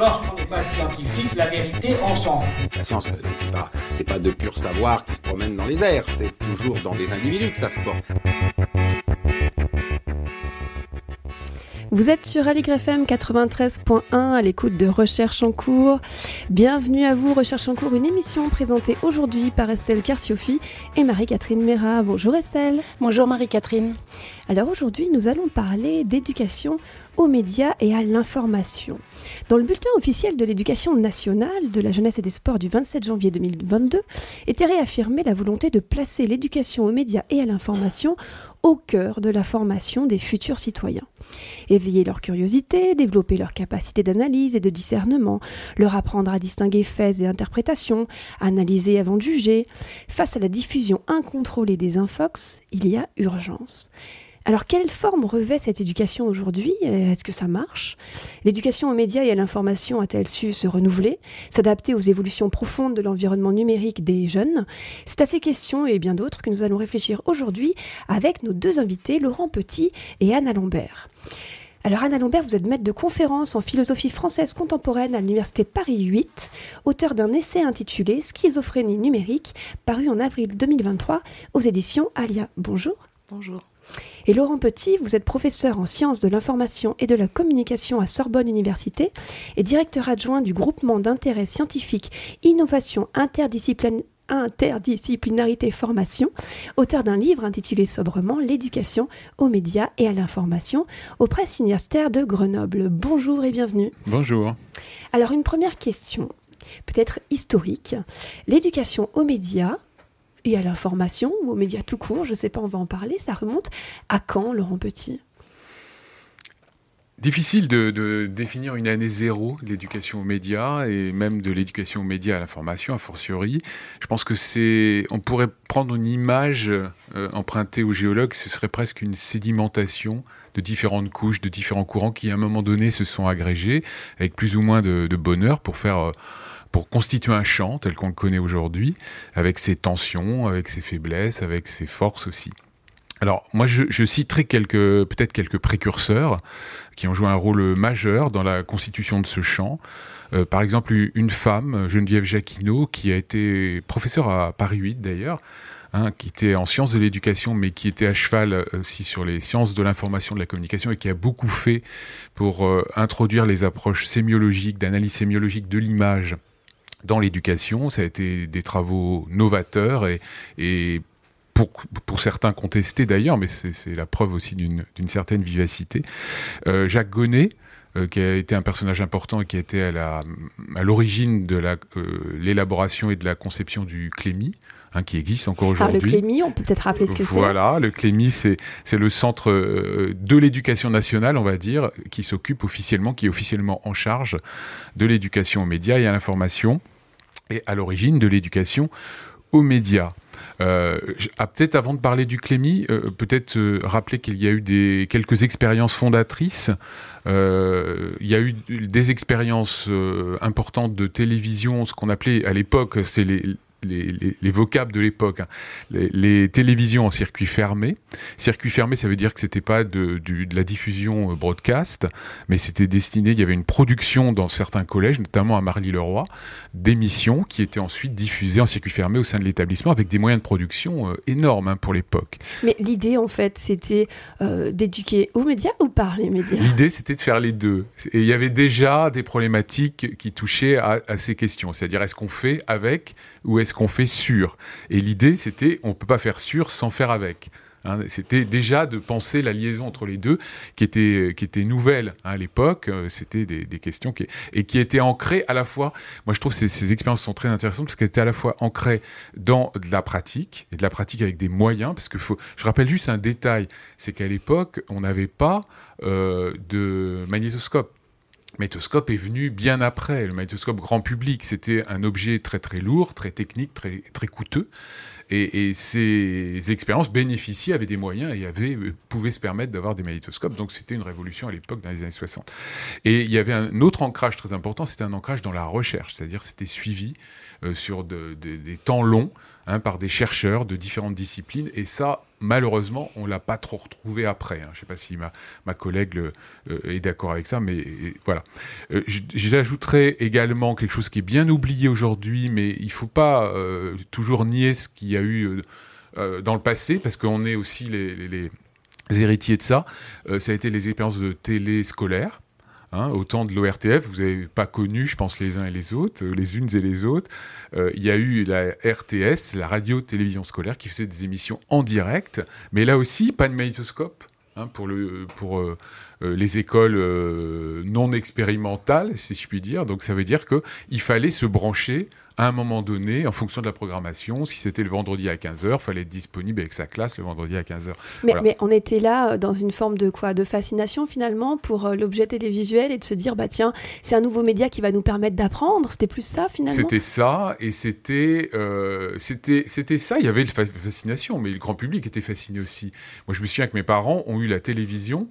Lorsqu'on n'est pas scientifique, la vérité, on s'en fout. La science, euh, c'est pas, pas de pur savoir qui se promène dans les airs, c'est toujours dans des individus que ça se porte. Vous êtes sur Aligre FM 93.1 à l'écoute de Recherche en cours. Bienvenue à vous, Recherche en cours, une émission présentée aujourd'hui par Estelle Carciofi et Marie-Catherine Mera. Bonjour Estelle. Bonjour Marie-Catherine. Alors aujourd'hui, nous allons parler d'éducation aux médias et à l'information. Dans le bulletin officiel de l'éducation nationale de la jeunesse et des sports du 27 janvier 2022, était réaffirmée la volonté de placer l'éducation aux médias et à l'information au cœur de la formation des futurs citoyens. Éveiller leur curiosité, développer leur capacité d'analyse et de discernement, leur apprendre à distinguer faits et interprétations, analyser avant de juger. Face à la diffusion incontrôlée des infox, il y a urgence. Alors, quelle forme revêt cette éducation aujourd'hui? Est-ce que ça marche? L'éducation aux médias et à l'information a-t-elle su se renouveler, s'adapter aux évolutions profondes de l'environnement numérique des jeunes? C'est à ces questions et bien d'autres que nous allons réfléchir aujourd'hui avec nos deux invités, Laurent Petit et Anna Lambert. Alors Anna Lambert, vous êtes maître de conférence en philosophie française contemporaine à l'Université Paris 8, auteur d'un essai intitulé Schizophrénie numérique, paru en avril 2023 aux éditions Alia. Bonjour. Bonjour. Et Laurent Petit, vous êtes professeur en sciences de l'information et de la communication à Sorbonne Université et directeur adjoint du groupement d'intérêt scientifique Innovation interdisciplinarité formation, auteur d'un livre intitulé sobrement L'éducation aux médias et à l'information aux presses universitaires de Grenoble. Bonjour et bienvenue. Bonjour. Alors une première question, peut-être historique. L'éducation aux médias, et à l'information ou aux médias tout court, je ne sais pas, on va en parler. Ça remonte à quand, Laurent Petit? Difficile de, définir une année zéro de l'éducation aux médias et même de l'éducation aux médias à l'information, a fortiori. Je pense que c'est, on pourrait prendre une image euh, empruntée aux géologues, ce serait presque une sédimentation de différentes couches, de différents courants qui à un moment donné se sont agrégés avec plus ou moins de, bonheur pour faire euh, pour constituer un champ tel qu'on le connaît aujourd'hui, avec ses tensions, avec ses faiblesses, avec ses forces aussi. Alors moi je, citerai quelques peut-être quelques précurseurs qui ont joué un rôle majeur dans la constitution de ce champ. Euh, par exemple une femme, Geneviève Jacquinot, qui a été professeure à Paris 8 d'ailleurs, Hein, qui était en sciences de l'éducation, mais qui était à cheval euh, aussi sur les sciences de l'information, de la communication, et qui a beaucoup fait pour euh, introduire les approches sémiologiques, d'analyse sémiologique de l'image dans l'éducation. Ça a été des travaux novateurs et, pour, certains contestés d'ailleurs, mais c'est la preuve aussi d'une certaine vivacité. Euh, Jacques Gonnet, euh, qui a été un personnage important et qui a été à l'origine de euh, l'élaboration et de la conception du Clémy, Hein, qui existe encore aujourd'hui. le Clémy, on peut peut-être rappeler ce que c'est. Voilà, le Clémy, c'est le centre euh, de l'éducation nationale, on va dire, qui s'occupe officiellement, qui est officiellement en charge de l'éducation aux médias et à l'information, et à l'origine de l'éducation aux médias. Euh, ah, peut-être avant de parler du Clémy, euh, peut-être euh, rappeler qu'il y a eu des, quelques expériences fondatrices. il y a eu des expériences importantes de télévision, ce qu'on appelait à l'époque, c'est les, les, vocables de l'époque. Hein. Les, télévisions en circuit fermé. Circuit fermé, ça veut dire que c'était pas de, de, la diffusion euh, broadcast, mais c'était destiné. Il y avait une production dans certains collèges, notamment à Marly-le-Roi, d'émissions qui étaient ensuite diffusées en circuit fermé au sein de l'établissement avec des moyens de production euh, énormes hein, pour l'époque. Mais l'idée, en fait, c'était euh, d'éduquer aux médias ou par les médias? L'idée, c'était de faire les deux. Et il y avait déjà des problématiques qui touchaient à, à ces questions, c'est-à-dire est-ce qu'on fait avec ou est-ce qu'on fait sur Et l'idée, c'était, on peut pas faire sur sans faire avec. Hein. c'était déjà de penser la liaison entre les deux qui était, qui était nouvelle hein, à l'époque. Euh, c'était des, questions qui, et qui étaient ancrées à la fois. Moi, je trouve que ces, ces expériences sont très intéressantes parce qu'elles étaient à la fois ancrées dans de la pratique et de la pratique avec des moyens. Parce que faut, je rappelle juste un détail c'est qu'à l'époque, on n'avait pas euh, de magnétoscope. Le magnétoscope est venu bien après. Le magnétoscope grand public, c'était un objet très très lourd, très technique, très, très coûteux. Et, ces expériences bénéficiaient, avaient des moyens et avaient, pouvaient se permettre d'avoir des magnétoscopes. Donc c'était une révolution à l'époque, dans les années 60. Et il y avait un autre ancrage très important, c'était un ancrage dans la recherche, c'est-à-dire c'était suivi sur des temps longs Hein, par des chercheurs de différentes disciplines. Et ça, malheureusement, on l'a pas trop retrouvé après. Hein. Je ne sais pas si ma, ma collègue euh, est d'accord avec ça, mais voilà. Euh, j'ajouterais également quelque chose qui est bien oublié aujourd'hui, mais il ne faut pas euh, toujours nier ce qu'il y a eu dans le passé, parce qu'on est aussi les, les, héritiers de ça. ça a été les expériences de télé scolaire. Hein, au temps de l'ORTF, vous n'avez pas connu, je pense, les uns et les autres, euh, les unes et les autres. Euh, il y a eu la RTS, la radio-télévision scolaire, qui faisait des émissions en direct, mais là aussi, pas de magnétoscope hein, pour, euh, les écoles non expérimentales, si je puis dire. Donc ça veut dire qu'il fallait se brancher à un moment donné, en fonction de la programmation, si c'était le vendredi à 15h, il fallait être disponible avec sa classe le vendredi à 15h. Mais, on était là euh, dans une forme de quoi? De fascination finalement pour euh, l'objet télévisuel et de se dire, bah tiens, c'est un nouveau média qui va nous permettre d'apprendre. C'était plus ça finalement? C'était ça, et c'était euh, c'était ça. Il y avait la fascination, mais le grand public était fasciné aussi. Moi, je me souviens que mes parents ont eu la télévision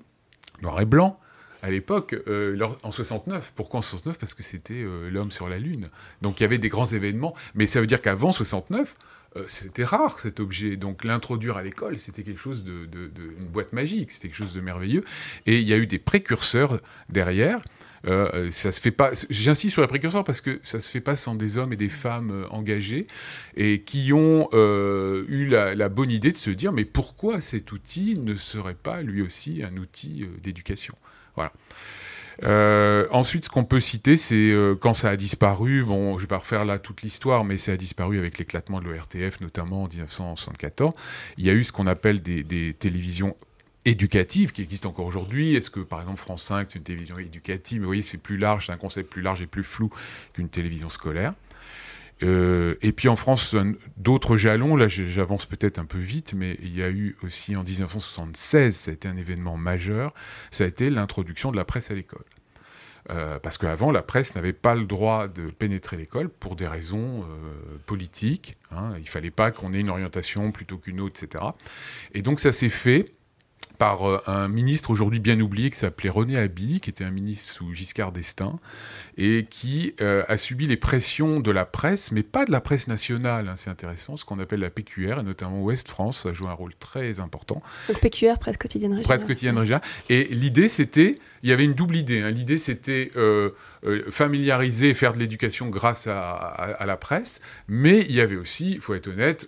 noir et blanc à l'époque, euh, en 69. Pourquoi en 69 Parce que c'était euh, l'homme sur la Lune. Donc il y avait des grands événements. Mais ça veut dire qu'avant 69, euh, c'était rare cet objet. Donc l'introduire à l'école, c'était quelque chose de, une boîte magique. C'était quelque chose de merveilleux. Et il y a eu des précurseurs derrière. ça se fait pas. J'insiste sur les précurseurs parce que ça se fait pas sans des hommes et des femmes engagés et qui ont eu la, la, bonne idée de se dire mais pourquoi cet outil ne serait pas lui aussi un outil d'éducation? Euh, ensuite, ce qu'on peut citer, c'est euh, quand ça a disparu. Bon, je vais pas refaire là toute l'histoire, mais ça a disparu avec l'éclatement de l'ORTF, notamment en 1974. Il y a eu ce qu'on appelle des, télévisions éducatives qui existent encore aujourd'hui. Est-ce que, par exemple, France 5, c'est une télévision éducative? Mais vous voyez, c'est plus large, c'est un concept plus large et plus flou qu'une télévision scolaire. Euh, et puis en France, d'autres jalons, là j'avance peut-être un peu vite, mais il y a eu aussi en 1976, ça a été un événement majeur, ça a été l'introduction de la presse à l'école. Euh, parce qu'avant, la presse n'avait pas le droit de pénétrer l'école pour des raisons euh, politiques. Hein. Il ne fallait pas qu'on ait une orientation plutôt qu'une autre, etc. Et donc ça s'est fait par euh, un ministre aujourd'hui bien oublié qui s'appelait René Haby, qui était un ministre sous Giscard d'Estaing, et qui euh, a subi les pressions de la presse, mais pas de la presse nationale, hein, c'est intéressant, ce qu'on appelle la PQR, et notamment Ouest France, ça joue un rôle très important. Donc PQR, presse quotidienne régionale. Presse quotidienne régionale. Et l'idée, c'était, il y avait une double idée. Hein. L'idée, c'était euh, familiariser, faire de l'éducation grâce à, la presse, mais il y avait aussi, il faut être honnête,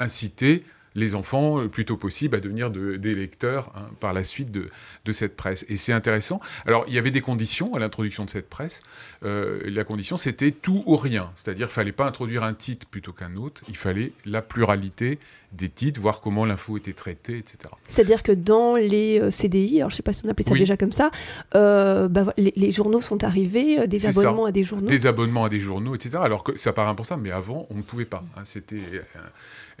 inciter les enfants le plus tôt possible à devenir des lecteurs hein, par la suite de, cette presse. Et c'est intéressant. Alors, il y avait des conditions à l'introduction de cette presse. Euh, la condition, c'était tout ou rien. C'est-à-dire qu'il ne fallait pas introduire un titre plutôt qu'un autre. Il fallait la pluralité des titres, voir comment l'info était traitée, etc. C'est-à-dire que dans les euh, CDI, alors je ne sais pas si on appelait ça déjà comme ça, euh, bah, les, journaux sont arrivés, des abonnements à des journaux. Des abonnements à des journaux, etc. Alors que ça paraît important, mais avant, on ne pouvait pas. Hein. C'était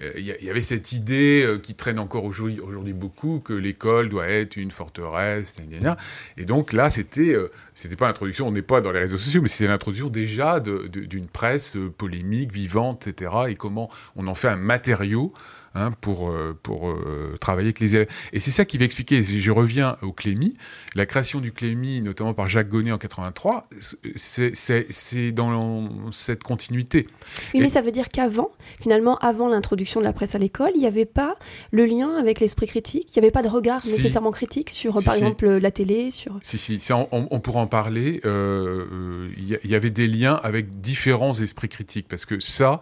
il euh, y, avait cette idée euh, qui traîne encore aujourd'hui beaucoup que l'école doit être une forteresse, et donc là, c'était euh, c'était pas l'introduction, on n'est pas dans les réseaux sociaux, mais c'était l'introduction déjà d'une presse polémique, vivante, etc. Et comment on en fait un matériau Hein, pour, euh, pour euh, travailler avec les élèves. Et c'est ça qui va expliquer, je reviens au Clémy, la création du Clémy, notamment par Jacques Gonnet en 83, c'est dans cette continuité. Oui, mais ça veut dire qu'avant, finalement, avant l'introduction de la presse à l'école, il n'y avait pas le lien avec l'esprit critique, il n'y avait pas de regard nécessairement critique sur, par exemple, la télé sur... Si, si, on, pourra en parler. Euh, il y, y, avait des liens avec différents esprits critiques, parce que ça...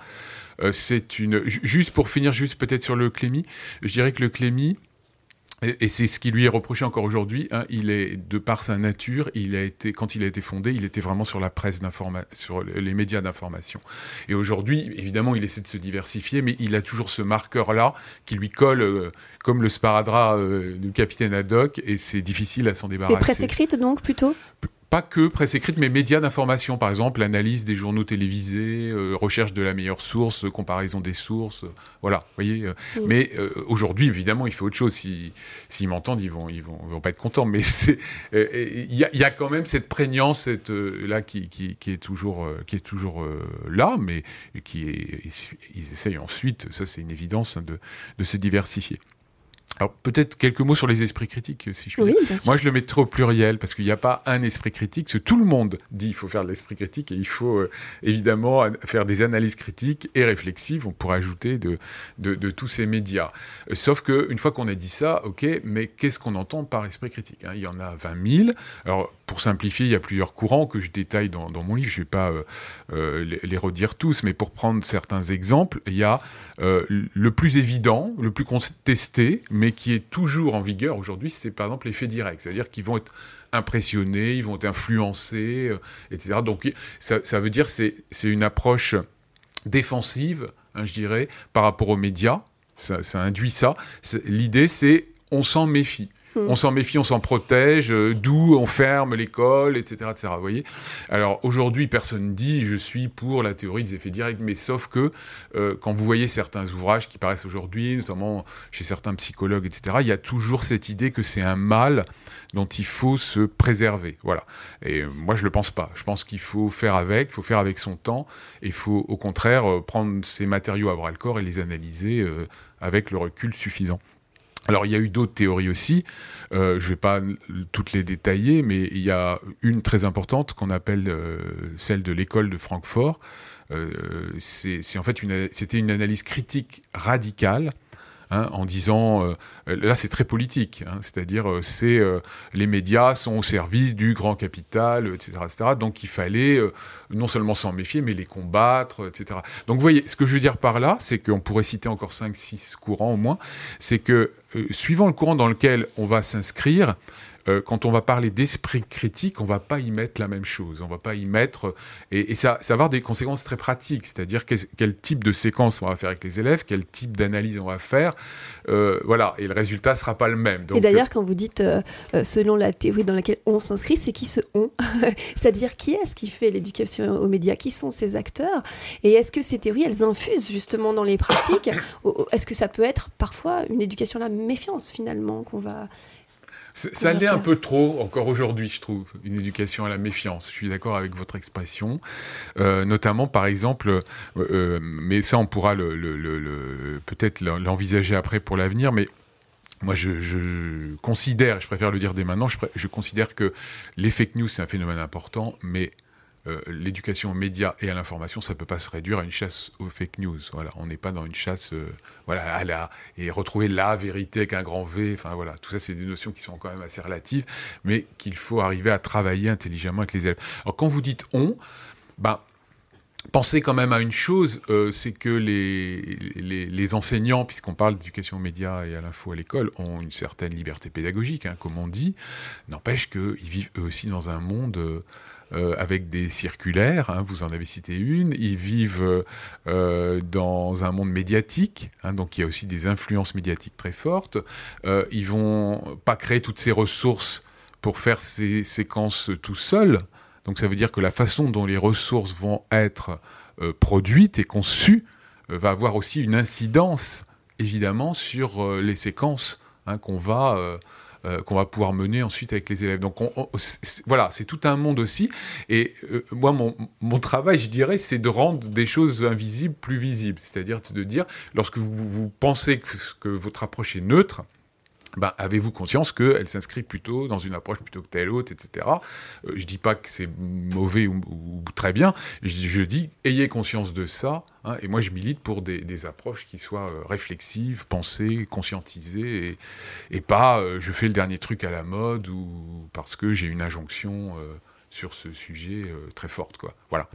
Euh, c'est une. Juste pour finir, juste peut-être sur le Clémy, je dirais que le Clémy, et, c'est ce qui lui est reproché encore aujourd'hui. Hein, il est, de par sa nature, il a été, quand il a été fondé, il était vraiment sur la presse d'information, sur les médias d'information. Et aujourd'hui, évidemment, il essaie de se diversifier, mais il a toujours ce marqueur-là qui lui colle euh, comme le sparadrap euh, du capitaine Haddock, et c'est difficile à s'en débarrasser. presse écrite donc plutôt? Pas que presse écrite, mais médias d'information, par exemple, l'analyse des journaux télévisés, euh, recherche de la meilleure source, comparaison des sources, euh, voilà, voyez. Euh. Mais aujourd'hui, évidemment, il faut autre chose. S'ils si, m'entendent, ils vont, ils vont, vont pas être contents. Mais il y, y, a quand même cette prégnance, cette, là, qui, qui, qui, est toujours, qui est toujours là, mais qui est, ils essayent ensuite, ça c'est une évidence, hein, de, de se diversifier. Alors peut-être quelques mots sur les esprits critiques, si je puis oui, dire. Moi, je le mets trop pluriel parce qu'il n'y a pas un esprit critique. Parce que tout le monde dit qu'il faut faire de l'esprit critique et il faut euh, évidemment faire des analyses critiques et réflexives. On pourrait ajouter de, de, de tous ces médias. Euh, sauf que une fois qu'on a dit ça, ok, mais qu'est-ce qu'on entend par esprit critique hein? Il y en a 20 000. Alors pour simplifier, il y a plusieurs courants que je détaille dans, dans mon livre. Je ne vais pas euh, euh, les, les, redire tous, mais pour prendre certains exemples, il y a euh, le plus évident, le plus contesté, mais qui est toujours en vigueur aujourd'hui, c'est par exemple les faits directs. C'est-à-dire qu'ils vont être impressionnés, ils vont être influencés, euh, etc. Donc ça, ça veut dire c'est c'est une approche défensive, hein, je dirais, par rapport aux médias. Ça, ça induit ça. L'idée, c'est on s'en méfie. On s'en méfie, on s'en protège, euh, d'où on ferme l'école, etc., etc. Vous voyez Alors aujourd'hui, personne dit je suis pour la théorie des effets directs, mais sauf que euh, quand vous voyez certains ouvrages qui paraissent aujourd'hui, notamment chez certains psychologues, etc., il y a toujours cette idée que c'est un mal dont il faut se préserver. Voilà. Et moi, je le pense pas. Je pense qu'il faut faire avec, il faut faire avec son temps, et il faut au contraire euh, prendre ces matériaux à bras le corps et les analyser euh, avec le recul suffisant. Alors il y a eu d'autres théories aussi, euh, je ne vais pas toutes les détailler, mais il y a une très importante qu'on appelle euh, celle de l'école de Francfort. Euh, c'est en fait c'était une analyse critique radicale Hein, en disant, euh, là c'est très politique, hein, c'est-à-dire euh, c'est euh, les médias sont au service du grand capital, etc., etc. Donc il fallait non seulement s'en méfier, mais les combattre, etc. Donc vous voyez, ce que je veux dire par là, c'est qu'on pourrait citer encore 5-6 courants au moins, c'est que suivant le courant dans lequel on va s'inscrire, euh, quand on va parler d'esprit critique, on va pas y mettre la même chose. On va pas y mettre et, et ça, ça va avoir des conséquences très pratiques, c'est-à-dire quel, quel, type de séquence on va faire avec les élèves, quel type d'analyse on va faire, euh, voilà. Et le résultat sera pas le même. Donc, et d'ailleurs, quand vous dites euh, euh, selon la théorie dans laquelle on s'inscrit, c'est qui ce on C'est-à-dire qui est-ce qui fait l'éducation aux médias? Qui sont ces acteurs? Et est-ce que ces théories, elles infusent justement dans les pratiques? Est-ce que ça peut être parfois une éducation à la méfiance finalement qu'on va ça l'est un peu trop encore aujourd'hui, je trouve, une éducation à la méfiance. Je suis d'accord avec votre expression, euh, notamment par exemple, euh, euh, mais ça on pourra le, le, le, peut-être l'envisager après pour l'avenir, mais moi, je, je, considère, je préfère le dire dès maintenant, je, je considère que les fake news, c'est un phénomène important, mais euh, l'éducation aux médias et à l'information, ça peut pas se réduire à une chasse aux fake news. Voilà, on n'est pas dans une chasse, euh, voilà, à la et retrouver la vérité avec un grand V. Enfin voilà, tout ça, c'est des notions qui sont quand même assez relatives, mais qu'il faut arriver à travailler intelligemment avec les élèves. Alors quand vous dites on, ben Pensez quand même à une chose, euh, c'est que les, les, les enseignants, puisqu'on parle d'éducation aux médias et à l'info à l'école, ont une certaine liberté pédagogique, hein, comme on dit. N'empêche qu'ils vivent eux aussi dans un monde euh, avec des circulaires, hein, vous en avez cité une, ils vivent euh, dans un monde médiatique, hein, donc il y a aussi des influences médiatiques très fortes. Euh, ils vont pas créer toutes ces ressources pour faire ces séquences tout seuls. Donc ça veut dire que la façon dont les ressources vont être euh, produites et conçues va avoir aussi une incidence évidemment sur les séquences hein, qu'on va euh, qu'on va pouvoir mener ensuite avec les élèves. Donc on, voilà, c'est tout un monde aussi. Et euh, moi, mon, travail, je dirais, c'est de rendre des choses invisibles plus visibles. C'est-à-dire de dire, lorsque vous, pensez que votre approche est neutre, ben, avez-vous conscience qu'elle s'inscrit plutôt dans une approche plutôt que telle autre, etc. Euh, je dis pas que c'est mauvais ou, très bien, je, dis ayez conscience de ça, hein, et moi je milite pour des, approches qui soient euh, réflexives, pensées, conscientisées, et, pas euh, je fais le dernier truc à la mode ou parce que j'ai une injonction sur ce sujet très forte. Voilà.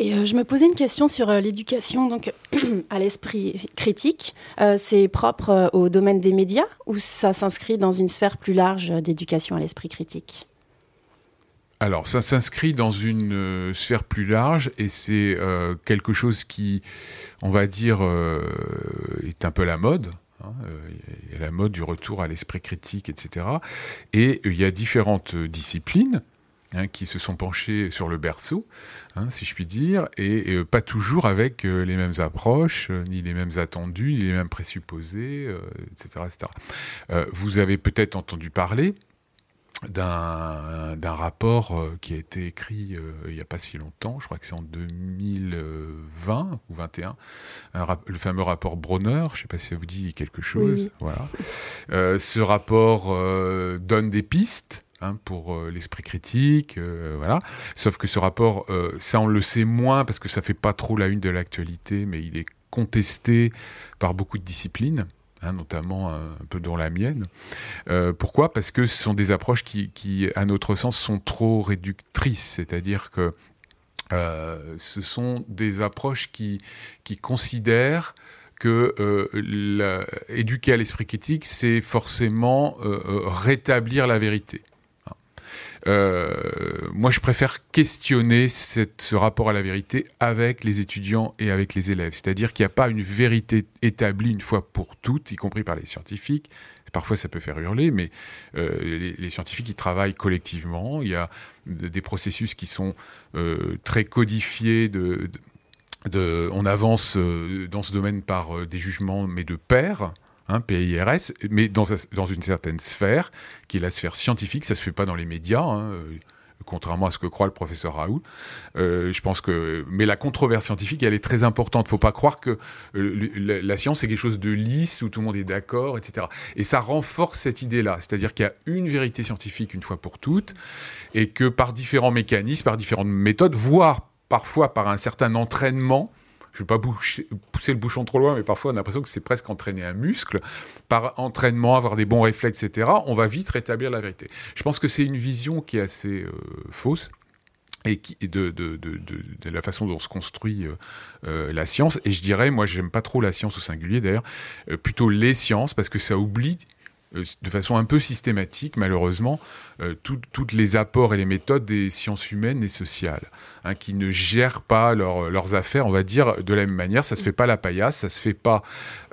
Et euh, je me posais une question sur euh, l'éducation donc à l'esprit critique. Euh, c'est propre au domaine des médias ou ça s'inscrit dans une sphère plus large d'éducation à l'esprit critique? Alors, ça s'inscrit dans une sphère plus large et c'est quelque chose qui, on va dire, est un peu la mode. Il y a la mode du retour à l'esprit critique, etc. Et il y a différentes disciplines hein, qui se sont penchés sur le berceau, hein, si je puis dire, et, pas toujours avec les mêmes approches, ni les mêmes attendus, ni les mêmes présupposés, etc. etc. vous avez peut-être entendu parler d'un rapport euh, qui a été écrit euh, il n'y a pas si longtemps, je crois que c'est en 2020 ou 21, le fameux rapport Bronner, je ne sais pas si ça vous dit quelque chose. Voilà. Euh, ce rapport donne des pistes. Hein, pour l'esprit critique, voilà. Sauf que ce rapport, ça on le sait moins parce que ça fait pas trop la une de l'actualité, mais il est contesté par beaucoup de disciplines. Hein, notamment un, peu dans la mienne. Euh, pourquoi? Parce que ce sont des approches qui, à notre sens, sont trop réductrices, c'est-à-dire que euh, ce sont des approches qui, considèrent que euh, éduquer à l'esprit critique, c'est forcément rétablir la vérité. Euh, moi, je préfère questionner ce rapport à la vérité avec les étudiants et avec les élèves. C'est-à-dire qu'il n'y a pas une vérité établie une fois pour toutes, y compris par les scientifiques. Parfois, ça peut faire hurler, mais euh, les, scientifiques, ils travaillent collectivement. Il y a des processus qui sont euh, très codifiés on avance dans ce domaine par des jugements, mais de pairs. Hein, PIRS, mais dans, une certaine sphère, qui est la sphère scientifique, ça se fait pas dans les médias, hein, euh, contrairement à ce que croit le professeur Raoult. Euh, je pense que, mais la controverse scientifique, elle est très importante. Faut pas croire que euh, la, science c'est quelque chose de lisse où tout le monde est d'accord, etc. Et ça renforce cette idée-là, c'est-à-dire qu'il y a une vérité scientifique une fois pour toutes, et que par différents mécanismes, par différentes méthodes, voire parfois par un certain entraînement, je ne vais pas pousser le bouchon trop loin, mais parfois on a l'impression que c'est presque entraîner un muscle. Par entraînement, avoir des bons réflexes, etc., on va vite rétablir la vérité. Je pense que c'est une vision qui est assez euh, fausse et de, la façon dont se construit euh, euh, la science. Et je dirais, moi, j'aime pas trop la science au singulier d'ailleurs, plutôt les sciences, parce que ça oublie de façon un peu systématique, malheureusement, euh, toutes les apports et les méthodes des sciences humaines et sociales, hein, qui ne gèrent pas leurs affaires, on va dire, de la même manière. Ça se fait pas la paillasse, ça se fait pas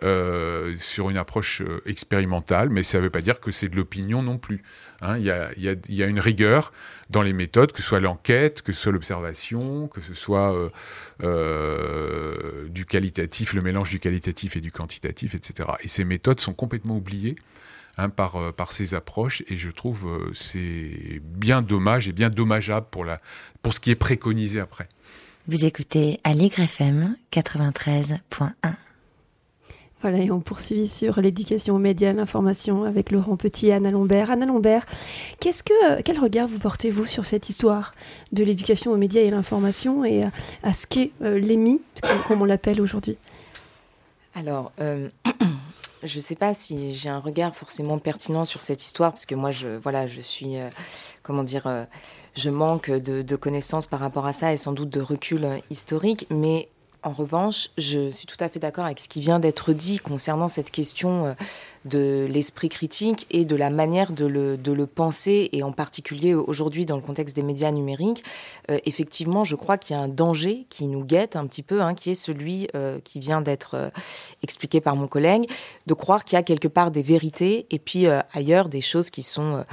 euh, sur une approche expérimentale, mais ça ne veut pas dire que c'est de l'opinion non plus. Hein. Il y, a, y, a, une rigueur dans les méthodes, que ce soit l'enquête, que ce soit l'observation, que ce soit du qualitatif, le mélange du qualitatif et du quantitatif, etc. Et ces méthodes sont complètement oubliées Hein, par, euh, par ces approches. Et je trouve euh, c'est bien dommage et bien dommageable pour, la, pour ce qui est préconisé après. Vous écoutez Allegre FM 93.1. Voilà, et on poursuit sur l'éducation aux médias, l'information avec Laurent Petit et Anna Lombert. Anna Lombert, qu'est-ce que, euh, quel regard vous portez-vous sur cette histoire de l'éducation aux médias et l'information et à, ce qu'est l'EMI, comme, on l'appelle aujourd'hui? Alors, je ne sais pas si j'ai un regard forcément pertinent sur cette histoire, parce que moi, je, voilà, je suis, euh, comment dire, euh, je manque de, de, connaissances par rapport à ça et sans doute de recul euh, historique, mais en revanche, je suis tout à fait d'accord avec ce qui vient d'être dit concernant cette question de l'esprit critique et de la manière de le, penser, et en particulier aujourd'hui dans le contexte des médias numériques, euh, effectivement, je crois qu'il y a un danger qui nous guette un petit peu, hein, qui est celui euh, qui vient d'être euh, expliqué par mon collègue, de croire qu'il y a quelque part des vérités et puis ailleurs des choses qui sont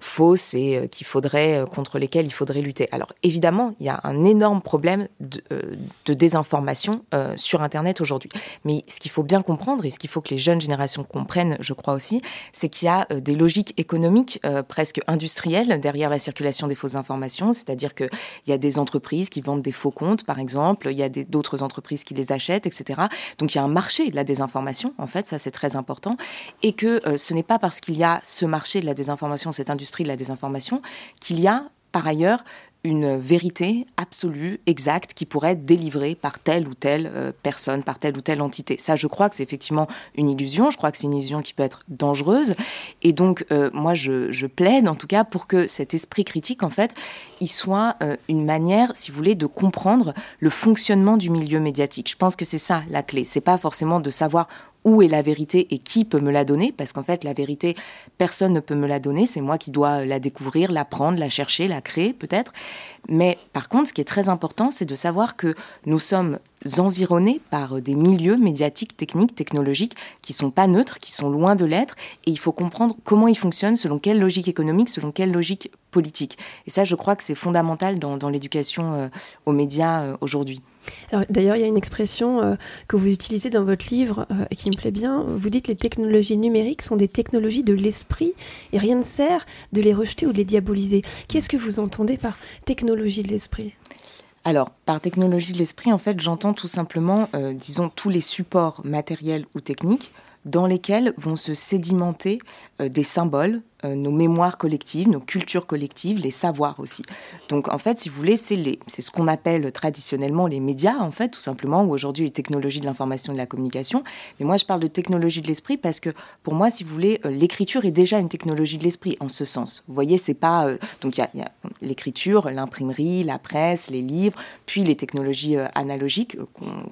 fausses et euh, qu'il faudrait euh, contre lesquelles il faudrait lutter. Alors évidemment, il y a un énorme problème de, euh, désinformation sur Internet aujourd'hui. Mais ce qu'il faut bien comprendre et ce qu'il faut que les jeunes générations comprennent, je crois aussi, c'est qu'il y a des logiques économiques presque industrielles derrière la circulation des fausses informations. C'est-à-dire qu'il y a des entreprises qui vendent des faux comptes, par exemple. Il y a d'autres entreprises qui les achètent, etc. Donc il y a un marché de la désinformation. En fait, ça c'est très important, et que ce n'est pas parce qu'il y a ce marché de la désinformation, cette industrie de la désinformation, qu'il y a par ailleurs une vérité absolue, exacte, qui pourrait être délivrée par telle ou telle euh, personne, par telle ou telle entité. Ça, je crois que c'est effectivement une illusion. Je crois que c'est une illusion qui peut être dangereuse. Et donc, euh, moi, je, plaide en tout cas pour que cet esprit critique, en fait, il soit euh, une manière, si vous voulez, de comprendre le fonctionnement du milieu médiatique. Je pense que c'est ça la clé. C'est pas forcément de savoir où est la vérité et qui peut me la donner, parce qu'en fait, la vérité, personne ne peut me la donner, c'est moi qui dois la découvrir, la prendre, la chercher, la créer peut-être. Mais par contre, ce qui est très important, c'est de savoir que nous sommes environnés par des milieux médiatiques, techniques, technologiques qui sont pas neutres, qui sont loin de l'être, et il faut comprendre comment ils fonctionnent, selon quelle logique économique, selon quelle logique politique. Et ça, je crois que c'est fondamental dans, l'éducation euh, aux médias euh, aujourd'hui. D'ailleurs, il y a une expression euh, que vous utilisez dans votre livre et qui me plaît bien. Vous dites les technologies numériques sont des technologies de l'esprit et rien ne sert de les rejeter ou de les diaboliser. Qu'est-ce que vous entendez par technologie de l'esprit? Alors, par technologie de l'esprit, en fait, j'entends tout simplement, disons, tous les supports matériels ou techniques dans lesquels vont se sédimenter des symboles, euh, nos mémoires collectives, nos cultures collectives, les savoirs aussi. Donc en fait, si vous voulez, c'est ce qu'on appelle traditionnellement les médias en fait, tout simplement, ou aujourd'hui les technologies de l'information et de la communication. Mais moi, je parle de technologie de l'esprit parce que pour moi, si vous voulez, euh, l'écriture est déjà une technologie de l'esprit en ce sens. Vous voyez, c'est pas euh, donc il y a, l'écriture, l'imprimerie, la presse, les livres, puis les technologies analogiques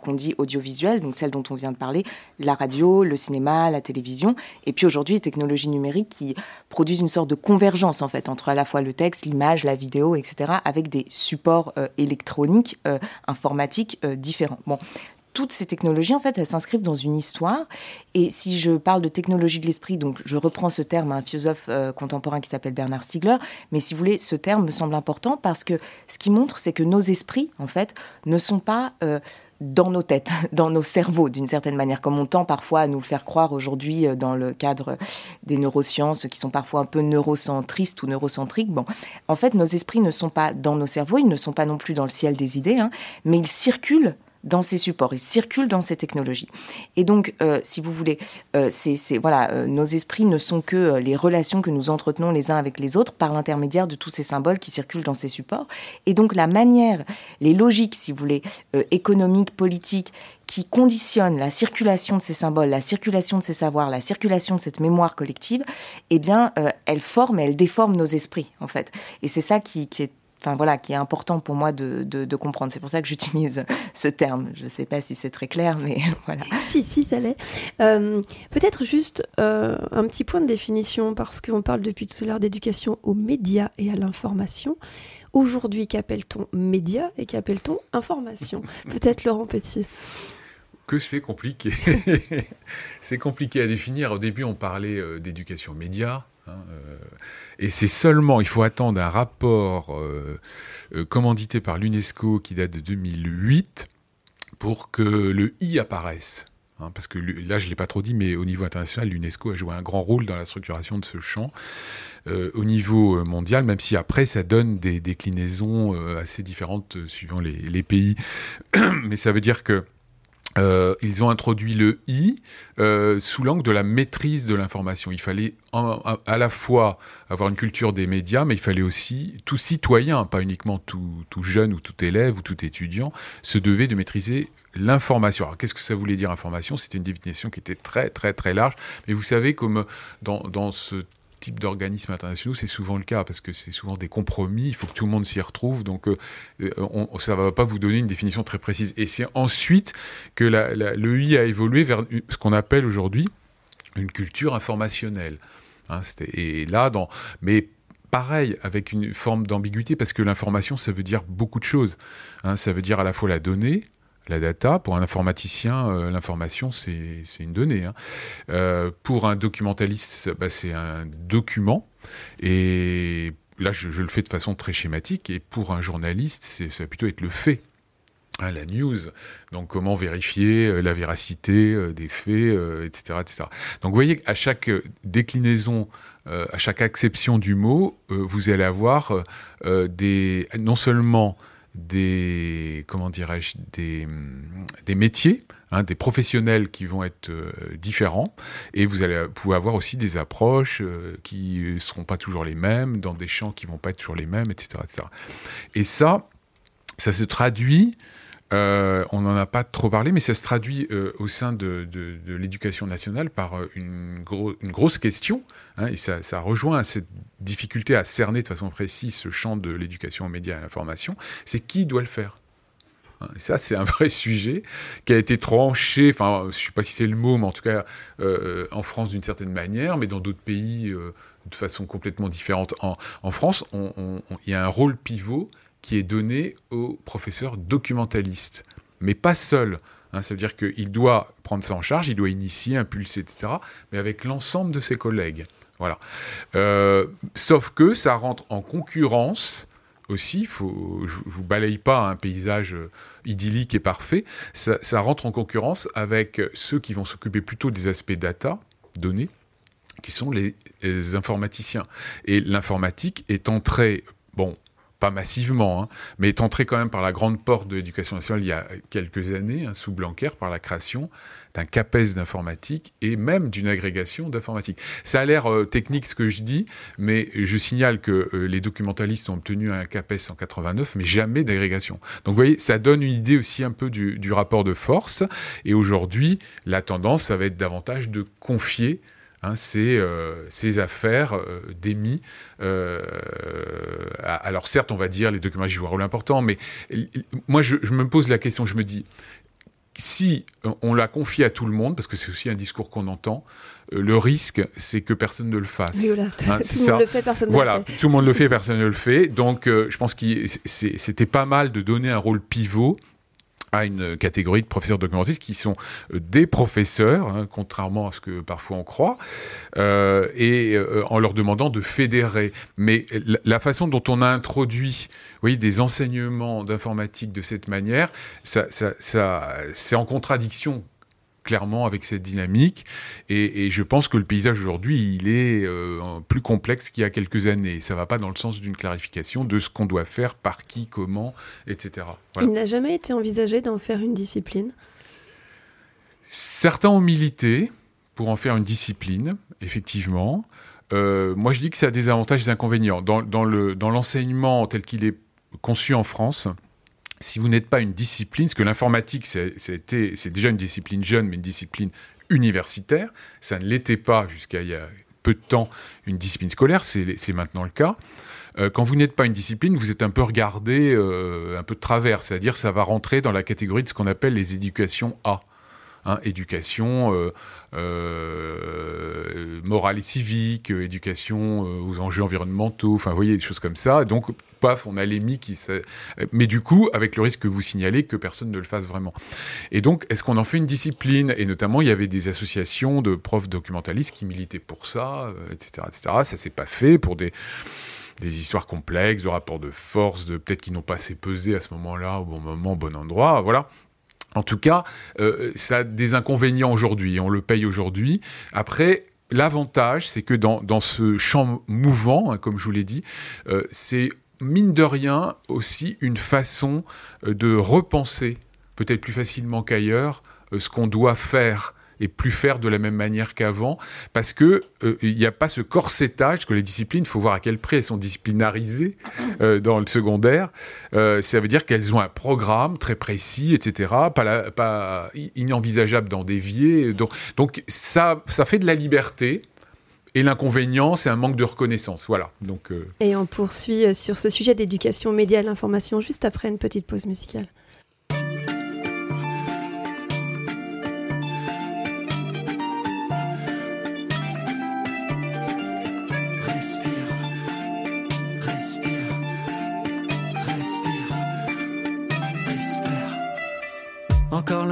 qu'on dit audiovisuelles, donc celles dont on vient de parler, la radio, le cinéma, la télévision, et puis aujourd'hui les technologies numériques qui produisent une sorte de convergence en fait entre à la fois le texte, l'image, la vidéo, etc., avec des supports euh, électroniques, euh, informatiques euh, différents. Bon, toutes ces technologies, en fait, elles s'inscrivent dans une histoire. Et si je parle de technologie de l'esprit, donc je reprends ce terme à un philosophe contemporain qui s'appelle Bernard Stiegler, mais si vous voulez, ce terme me semble important parce que ce qui montre, c'est que nos esprits, en fait, ne sont pas dans nos têtes, dans nos cerveaux, d'une certaine manière, comme on tend parfois à nous le faire croire aujourd'hui euh, dans le cadre des neurosciences, qui sont parfois un peu neurocentristes ou neurocentriques. Bon, en fait, nos esprits ne sont pas dans nos cerveaux, ils ne sont pas non plus dans le ciel des idées, hein, mais ils circulent dans ces supports, ils circulent dans ces technologies. Et donc, euh, si vous voulez, euh, c'est, voilà, euh, nos esprits ne sont que les relations que nous entretenons les uns avec les autres par l'intermédiaire de tous ces symboles qui circulent dans ces supports. Et donc, la manière, les logiques, si vous voulez, économiques, politiques, qui conditionnent la circulation de ces symboles, la circulation de ces savoirs, la circulation de cette mémoire collective, eh bien, elles forment et elles déforment nos esprits, en fait. Et c'est ça qui, qui est enfin voilà, qui est important pour moi de, de, comprendre. C'est pour ça que j'utilise ce terme. Je ne sais pas si c'est très clair, mais voilà. si, si, ça l'est. Euh, peut-être juste euh, un petit point de définition, parce qu'on parle depuis tout à l'heure d'éducation aux médias et à l'information. Aujourd'hui, qu'appelle-t-on média et qu'appelle-t-on information? Peut-être Laurent Petit que c'est compliqué. c'est compliqué à définir. Au début, on parlait euh, d'éducation média. Hein, et c'est seulement, il faut attendre un rapport euh, euh, commandité par l'UNESCO qui date de 2008 pour que le I apparaisse. Hein, parce que là, je ne l'ai pas trop dit, mais au niveau international, l'UNESCO a joué un grand rôle dans la structuration de ce champ. Euh, au niveau mondial, même si après ça donne des déclinaisons assez différentes suivant les, les pays. mais ça veut dire que euh, ils ont introduit le I euh, sous l'angle de la maîtrise de l'information. Il fallait à la fois avoir une culture des médias, mais il fallait aussi, tout citoyen, pas uniquement tout, jeune ou tout élève ou tout étudiant, se devait de maîtriser l'information. Alors qu'est-ce que ça voulait dire information? C'était une définition qui était très très très large, mais vous savez comme dans, dans ce type d'organismes internationaux, c'est souvent le cas parce que c'est souvent des compromis. Il faut que tout le monde s'y retrouve. Donc, euh, euh, ça ne va pas vous donner une définition très précise. Et c'est ensuite que la, le I a évolué vers ce qu'on appelle aujourd'hui une culture informationnelle. Hein, et là, dans, mais pareil, avec une forme d'ambiguïté, parce que l'information, ça veut dire beaucoup de choses. Hein, ça veut dire à la fois la donnée, la data. Pour un informaticien, euh, l'information, c'est une donnée. Hein. Euh, pour un documentaliste, bah, c'est un document. Et là, je, le fais de façon très schématique. Et pour un journaliste, ça va plutôt être le fait. Hein, la news, donc comment vérifier euh, la véracité des faits, etc., etc. Donc vous voyez à chaque déclinaison, à chaque acception du mot, vous allez avoir des, non seulement des comment dirais-je des, des métiers Hein, des professionnels qui vont être euh, différents, et vous allez pouvoir avoir aussi des approches euh, qui ne seront pas toujours les mêmes, dans des champs qui vont pas être toujours les mêmes, etc. etc. Et ça, ça se traduit euh, on n'en a pas trop parlé, mais ça se traduit euh, au sein de, l'éducation nationale par euh, une, grosse question, hein, et ça, rejoint cette difficulté à cerner de façon précise ce champ de l'éducation aux médias et à l'information, c'est qui doit le faire hein, ça, c'est un vrai sujet qui a été tranché, enfin, je ne sais pas si c'est le mot, mais en tout cas, en France d'une certaine manière, mais dans d'autres pays de façon complètement différente. En, France, il y a un rôle pivot qui est donné aux professeurs documentalistes. mais pas seul. Hein, ça veut dire qu'il doit prendre ça en charge, il doit initier, impulser, etc., mais avec l'ensemble de ses collègues. Voilà. Euh, sauf que ça rentre en concurrence aussi. Faut, je, ne vous balaye pas un paysage euh, idyllique et parfait. Ça, ça rentre en concurrence avec ceux qui vont s'occuper plutôt des aspects data, données, qui sont les, les informaticiens. Et l'informatique est entrée, bon, pas massivement, hein, mais est entré quand même par la grande porte de l'éducation nationale il y a quelques années, hein, sous Blanquer, par la création d'un CAPES d'informatique et même d'une agrégation d'informatique. Ça a l'air euh, technique ce que je dis, mais je signale que euh, les documentalistes ont obtenu un CAPES en 89, mais jamais d'agrégation. Donc vous voyez, ça donne une idée aussi un peu du, du rapport de force. Et aujourd'hui, la tendance, ça va être davantage de confier Hein, ces, euh, affaires euh, d'émis. Euh, alors certes, on va dire les documents jouent un rôle important, mais moi je, me pose la question, je me dis, si on l'a confié à tout le monde, parce que c'est aussi un discours qu'on entend, le risque, c'est que personne ne le fasse. voilà. Hein, tout le monde le fait, personne voilà, ne le fait. tout le monde le fait, personne ne le fait. Donc, je pense que c'était pas mal de donner un rôle pivot à une catégorie de professeurs documentistes qui sont euh, des professeurs, hein, contrairement à ce que parfois on croit, euh, et euh, en leur demandant de fédérer. Mais la, façon dont on a introduit des enseignements d'informatique de cette manière, ça c'est en contradiction clairement avec cette dynamique. Et, je pense que le paysage aujourd'hui, il est euh, plus complexe qu'il y a quelques années. Ça ne va pas dans le sens d'une clarification de ce qu'on doit faire, par qui, comment, etc. Il n'a jamais été envisagé d'en faire une discipline? Certains ont milité pour en faire une discipline, effectivement. Euh, moi, je dis que ça a des avantages et des inconvénients. Dans, dans l'enseignement tel qu'il est conçu en France, si vous n'êtes pas une discipline, parce que l'informatique, c'est déjà une discipline jeune, mais une discipline universitaire, ça ne l'était pas jusqu'à il y a peu de temps une discipline scolaire, c'est maintenant le cas. Euh, quand vous n'êtes pas une discipline, vous êtes un peu regardé euh, un peu de travers, c'est-à-dire ça va rentrer dans la catégorie de ce qu'on appelle les éducations A. Hein, éducation euh, euh, morale et civique, euh, éducation aux enjeux environnementaux, enfin, vous voyez, des choses comme ça. Donc, paf, on a l'émis qui... Mais du coup, avec le risque que vous signalez, que personne ne le fasse vraiment. Et donc, est-ce qu'on en fait une discipline? Et notamment, il y avait des associations de profs documentalistes qui militaient pour ça, etc., etc. Ça s'est pas fait pour des des histoires complexes, de rapports de force, de peut-être qu'ils n'ont pas assez pesé à ce moment-là, au bon moment, au bon endroit, voilà. En tout cas, euh, ça a des inconvénients aujourd'hui, on le paye aujourd'hui. Après, l'avantage, c'est que dans, ce champ mouvant, hein, comme je vous l'ai dit, euh, c'est mine de rien aussi une façon euh, de repenser, peut-être plus facilement qu'ailleurs, ce qu'on doit faire et plus faire de la même manière qu'avant, parce que euh, il n'y a pas ce corsetage que les disciplines, il faut voir à quel prix elles sont disciplinarisées euh, dans le secondaire. Euh, ça veut dire qu'elles ont un programme très précis, etc., pas, pas inenvisageable d'en dévier. Donc, donc ça, ça fait de la liberté. Et l'inconvénient, c'est un manque de reconnaissance. Voilà. Donc, Et on poursuit sur ce sujet d'éducation média à l'information juste après une petite pause musicale.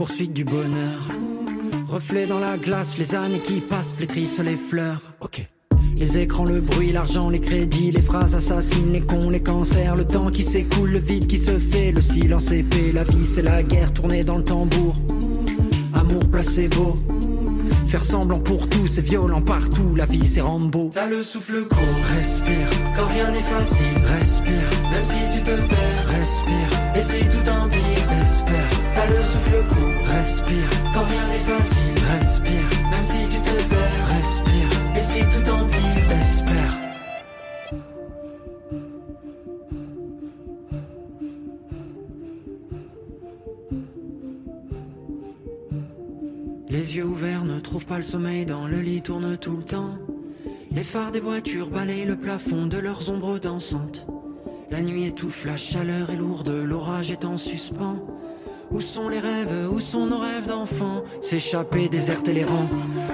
poursuite du bonheur. Reflet dans la glace, les années qui passent flétrissent les fleurs. Ok. Les écrans, le bruit, l'argent, les crédits, les phrases assassines, les cons, les cancers, le temps qui s'écoule, le vide qui se fait, le silence épais, la vie c'est la guerre tournée dans le tambour Amour placebo. Faire semblant pour tout, c'est violent partout, la vie c'est Rambo. T'as le souffle court, respire, quand rien n'est facile, respire. Même si tu te perds, respire. Et si tout empire, espère. T'as le souffle court, respire, quand rien n'est facile, respire. Même si tu te perds, respire. Et si tout empire, espère. Les yeux ouverts ne trouvent pas le sommeil, dans le lit tourne tout le temps. Les phares des voitures balayent le plafond de leurs ombres dansantes. La nuit étouffe, la chaleur est lourde, l'orage est en suspens. Où sont les rêves, où sont nos rêves d'enfants? S'échapper, déserter les rangs,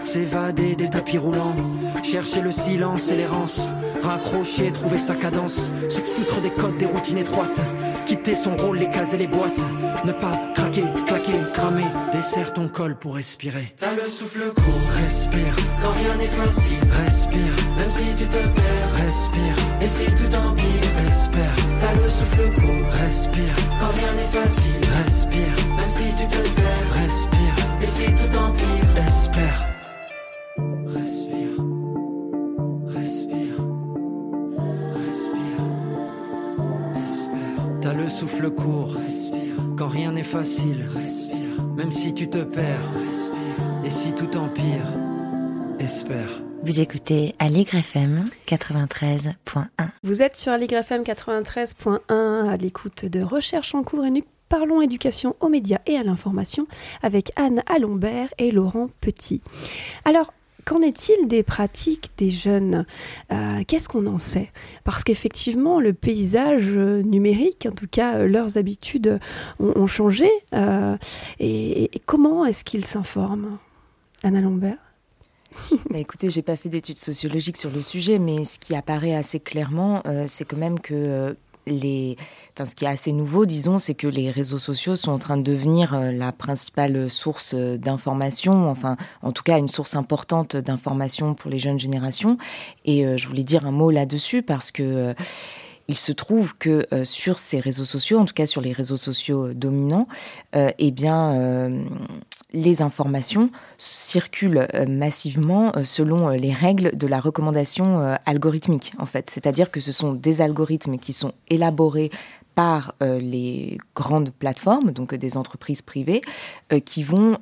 s'évader des tapis roulants, chercher le silence et l'errance, raccrocher, trouver sa cadence, se foutre des codes, des routines étroites, quitter son rôle, les cases et les boîtes, ne pas craquer, claquer, cramer, dessert ton col pour respirer. T'as le souffle court, respire, quand rien n'est facile, respire, même si tu te perds, respire, et si tout empire, espère. T'as le souffle court, respire, quand rien n'est facile, respire, même si tu te perds, respire, et si tout empire, espère. Respire, respire, respire, espère. T'as le souffle court, respire, quand rien n'est facile, respire, même si tu te perds, respire, et si tout empire, espère. Vous écoutez Allegre FM 93.1. Vous êtes sur Allegre FM 93.1 à l'écoute de Recherche en cours et nous parlons éducation aux médias et à l'information avec Anne Alombert et Laurent Petit. Alors, Qu'en est-il des pratiques des jeunes? Euh, Qu'est-ce qu'on en sait? Parce qu'effectivement, le paysage numérique, en tout cas, leurs habitudes ont, changé. Euh, et, comment est-ce qu'ils s'informent? Anna Lombert bah écoutez, j'ai pas fait d'études sociologiques sur le sujet, mais ce qui apparaît assez clairement, euh, c'est quand même que euh, les, enfin, ce qui est assez nouveau, disons, c'est que les réseaux sociaux sont en train de devenir euh, la principale source euh, d'information, enfin, en tout cas, une source importante d'information pour les jeunes générations. Et je voulais dire un mot là-dessus parce que il se trouve que sur ces réseaux sociaux, en tout cas sur les réseaux sociaux dominants, euh, eh bien, les informations circulent euh, massivement euh, selon euh, les règles de la recommandation algorithmique, en fait. C'est-à-dire que ce sont des algorithmes qui sont élaborés par les grandes plateformes, donc des entreprises privées, qui vont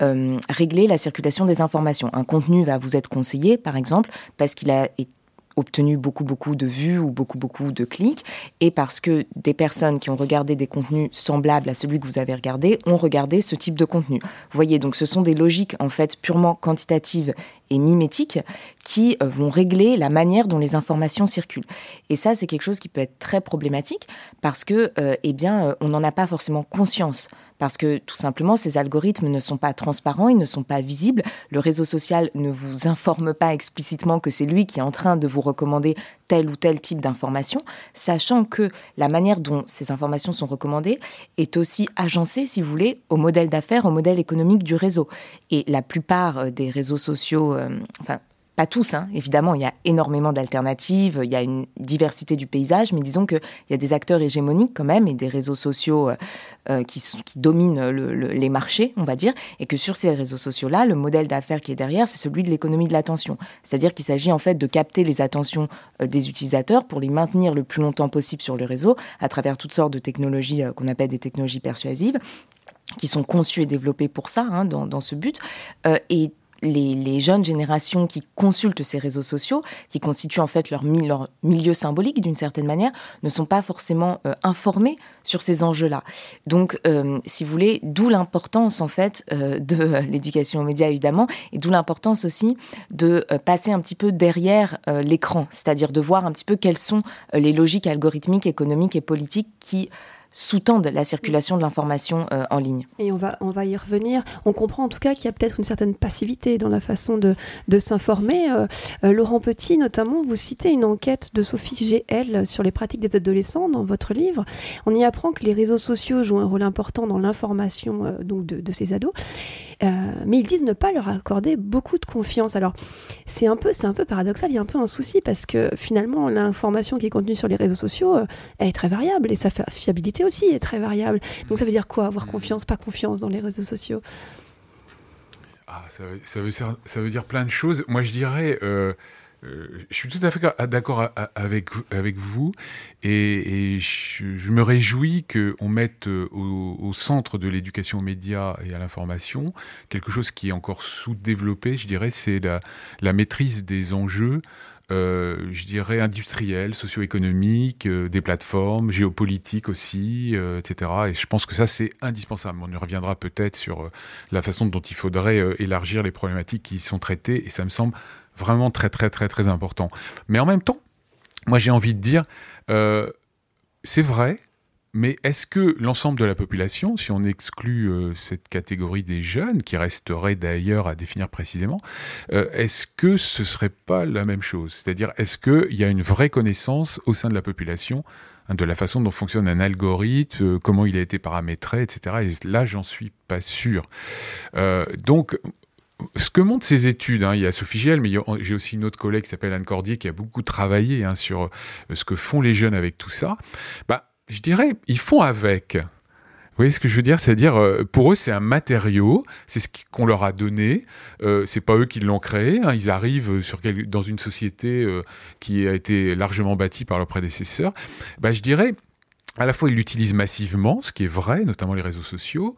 régler la circulation des informations. Un contenu va vous être conseillé, par exemple, parce qu'il a été obtenu beaucoup beaucoup de vues ou beaucoup beaucoup de clics et parce que des personnes qui ont regardé des contenus semblables à celui que vous avez regardé ont regardé ce type de contenu. Vous voyez, donc ce sont des logiques en fait purement quantitatives et mimétiques qui euh, vont régler la manière dont les informations circulent. Et ça, c'est quelque chose qui peut être très problématique parce que, euh, eh bien, euh, on n'en a pas forcément conscience parce que tout simplement ces algorithmes ne sont pas transparents, ils ne sont pas visibles. Le réseau social ne vous informe pas explicitement que c'est lui qui est en train de vous recommander tel ou tel type d'information, sachant que la manière dont ces informations sont recommandées est aussi agencée, si vous voulez, au modèle d'affaires, au modèle économique du réseau. Et la plupart euh, des réseaux sociaux, euh, enfin pas tous, hein. évidemment, il y a énormément d'alternatives, il y a une diversité du paysage, mais disons qu'il y a des acteurs hégémoniques quand même et des réseaux sociaux euh, euh, qui, dominent le- le- les marchés, on va dire, et que sur ces réseaux sociaux-là, le modèle d'affaires qui est derrière, c'est celui de l'économie de l'attention. C'est-à-dire qu'il s'agit en fait de capter les attentions euh, des utilisateurs pour les maintenir le plus longtemps possible sur le réseau à travers toutes sortes de technologies qu'on appelle des technologies persuasives qui sont conçues et développées pour ça, hein, dans, ce but. Et les, jeunes générations qui consultent ces réseaux sociaux, qui constituent en fait leur, mi- leur milieu symbolique d'une certaine manière, ne sont pas forcément euh, informés sur ces enjeux-là. Donc, euh, si vous voulez, d'où l'importance en fait euh, de euh, l'éducation aux médias évidemment, et d'où l'importance aussi de passer un petit peu derrière l'écran, c'est-à-dire de voir un petit peu quelles sont les logiques algorithmiques, économiques et politiques qui sous-tendent la circulation de l'information euh, en ligne. Et on va, on va y revenir. On comprend en tout cas qu'il y a peut-être une certaine passivité dans la façon de, de s'informer. Euh, euh, Laurent Petit, notamment, vous citez une enquête de Sophie GL sur les pratiques des adolescents dans votre livre. On y apprend que les réseaux sociaux jouent un rôle important dans l'information euh, donc de, de ces ados. Euh, mais ils disent ne pas leur accorder beaucoup de confiance. Alors, c'est un peu, un peu paradoxal, il y a un peu un souci parce que finalement, l'information qui est contenue sur les réseaux sociaux, euh, elle est très variable et sa fiabilité aussi est très variable. Donc ça veut dire quoi Avoir confiance, pas confiance dans les réseaux sociaux? Ah, ça, veut, ça, veut, ça, veut, dire plein de choses. Moi, je dirais, euh, euh, je suis tout à fait d'accord avec, vous et, je, me réjouis qu'on mette au, au, centre de l'éducation aux médias et à l'information quelque chose qui est encore sous-développé, je dirais, c'est la, maîtrise des enjeux euh, je dirais, industriels, socio-économiques, euh, des plateformes, géopolitiques aussi, euh, etc. Et je pense que ça, c'est indispensable. On y reviendra peut-être sur la façon dont il faudrait élargir les problématiques qui sont traitées, et ça me semble vraiment très, très, très, très important. Mais en même temps, moi, j'ai envie de dire, c'est vrai, mais est-ce que l'ensemble de la population, si on exclut euh, cette catégorie des jeunes, qui resterait d'ailleurs à définir précisément, euh, est-ce que ce serait pas la même chose? C'est-à-dire, est-ce qu'il y a une vraie connaissance au sein de la population hein, de la façon dont fonctionne un algorithme, euh, comment il a été paramétré, etc. Et là, j'en suis pas sûr. donc, ce que montrent ces études, hein, il y a Sophie Giel, mais j'ai aussi une autre collègue qui s'appelle Anne Cordier qui a beaucoup travaillé hein, sur ce que font les jeunes avec tout ça. Bah, je dirais, ils font avec. Vous voyez ce que je veux dire? C'est-à-dire, euh, pour eux, c'est un matériau, c'est ce qu'on leur a donné, euh, c'est pas eux qui l'ont créé, hein. ils arrivent sur dans une société euh, qui a été largement bâtie par leurs prédécesseurs. Bah, je dirais, à la fois ils l'utilisent massivement, ce qui est vrai, notamment les réseaux sociaux,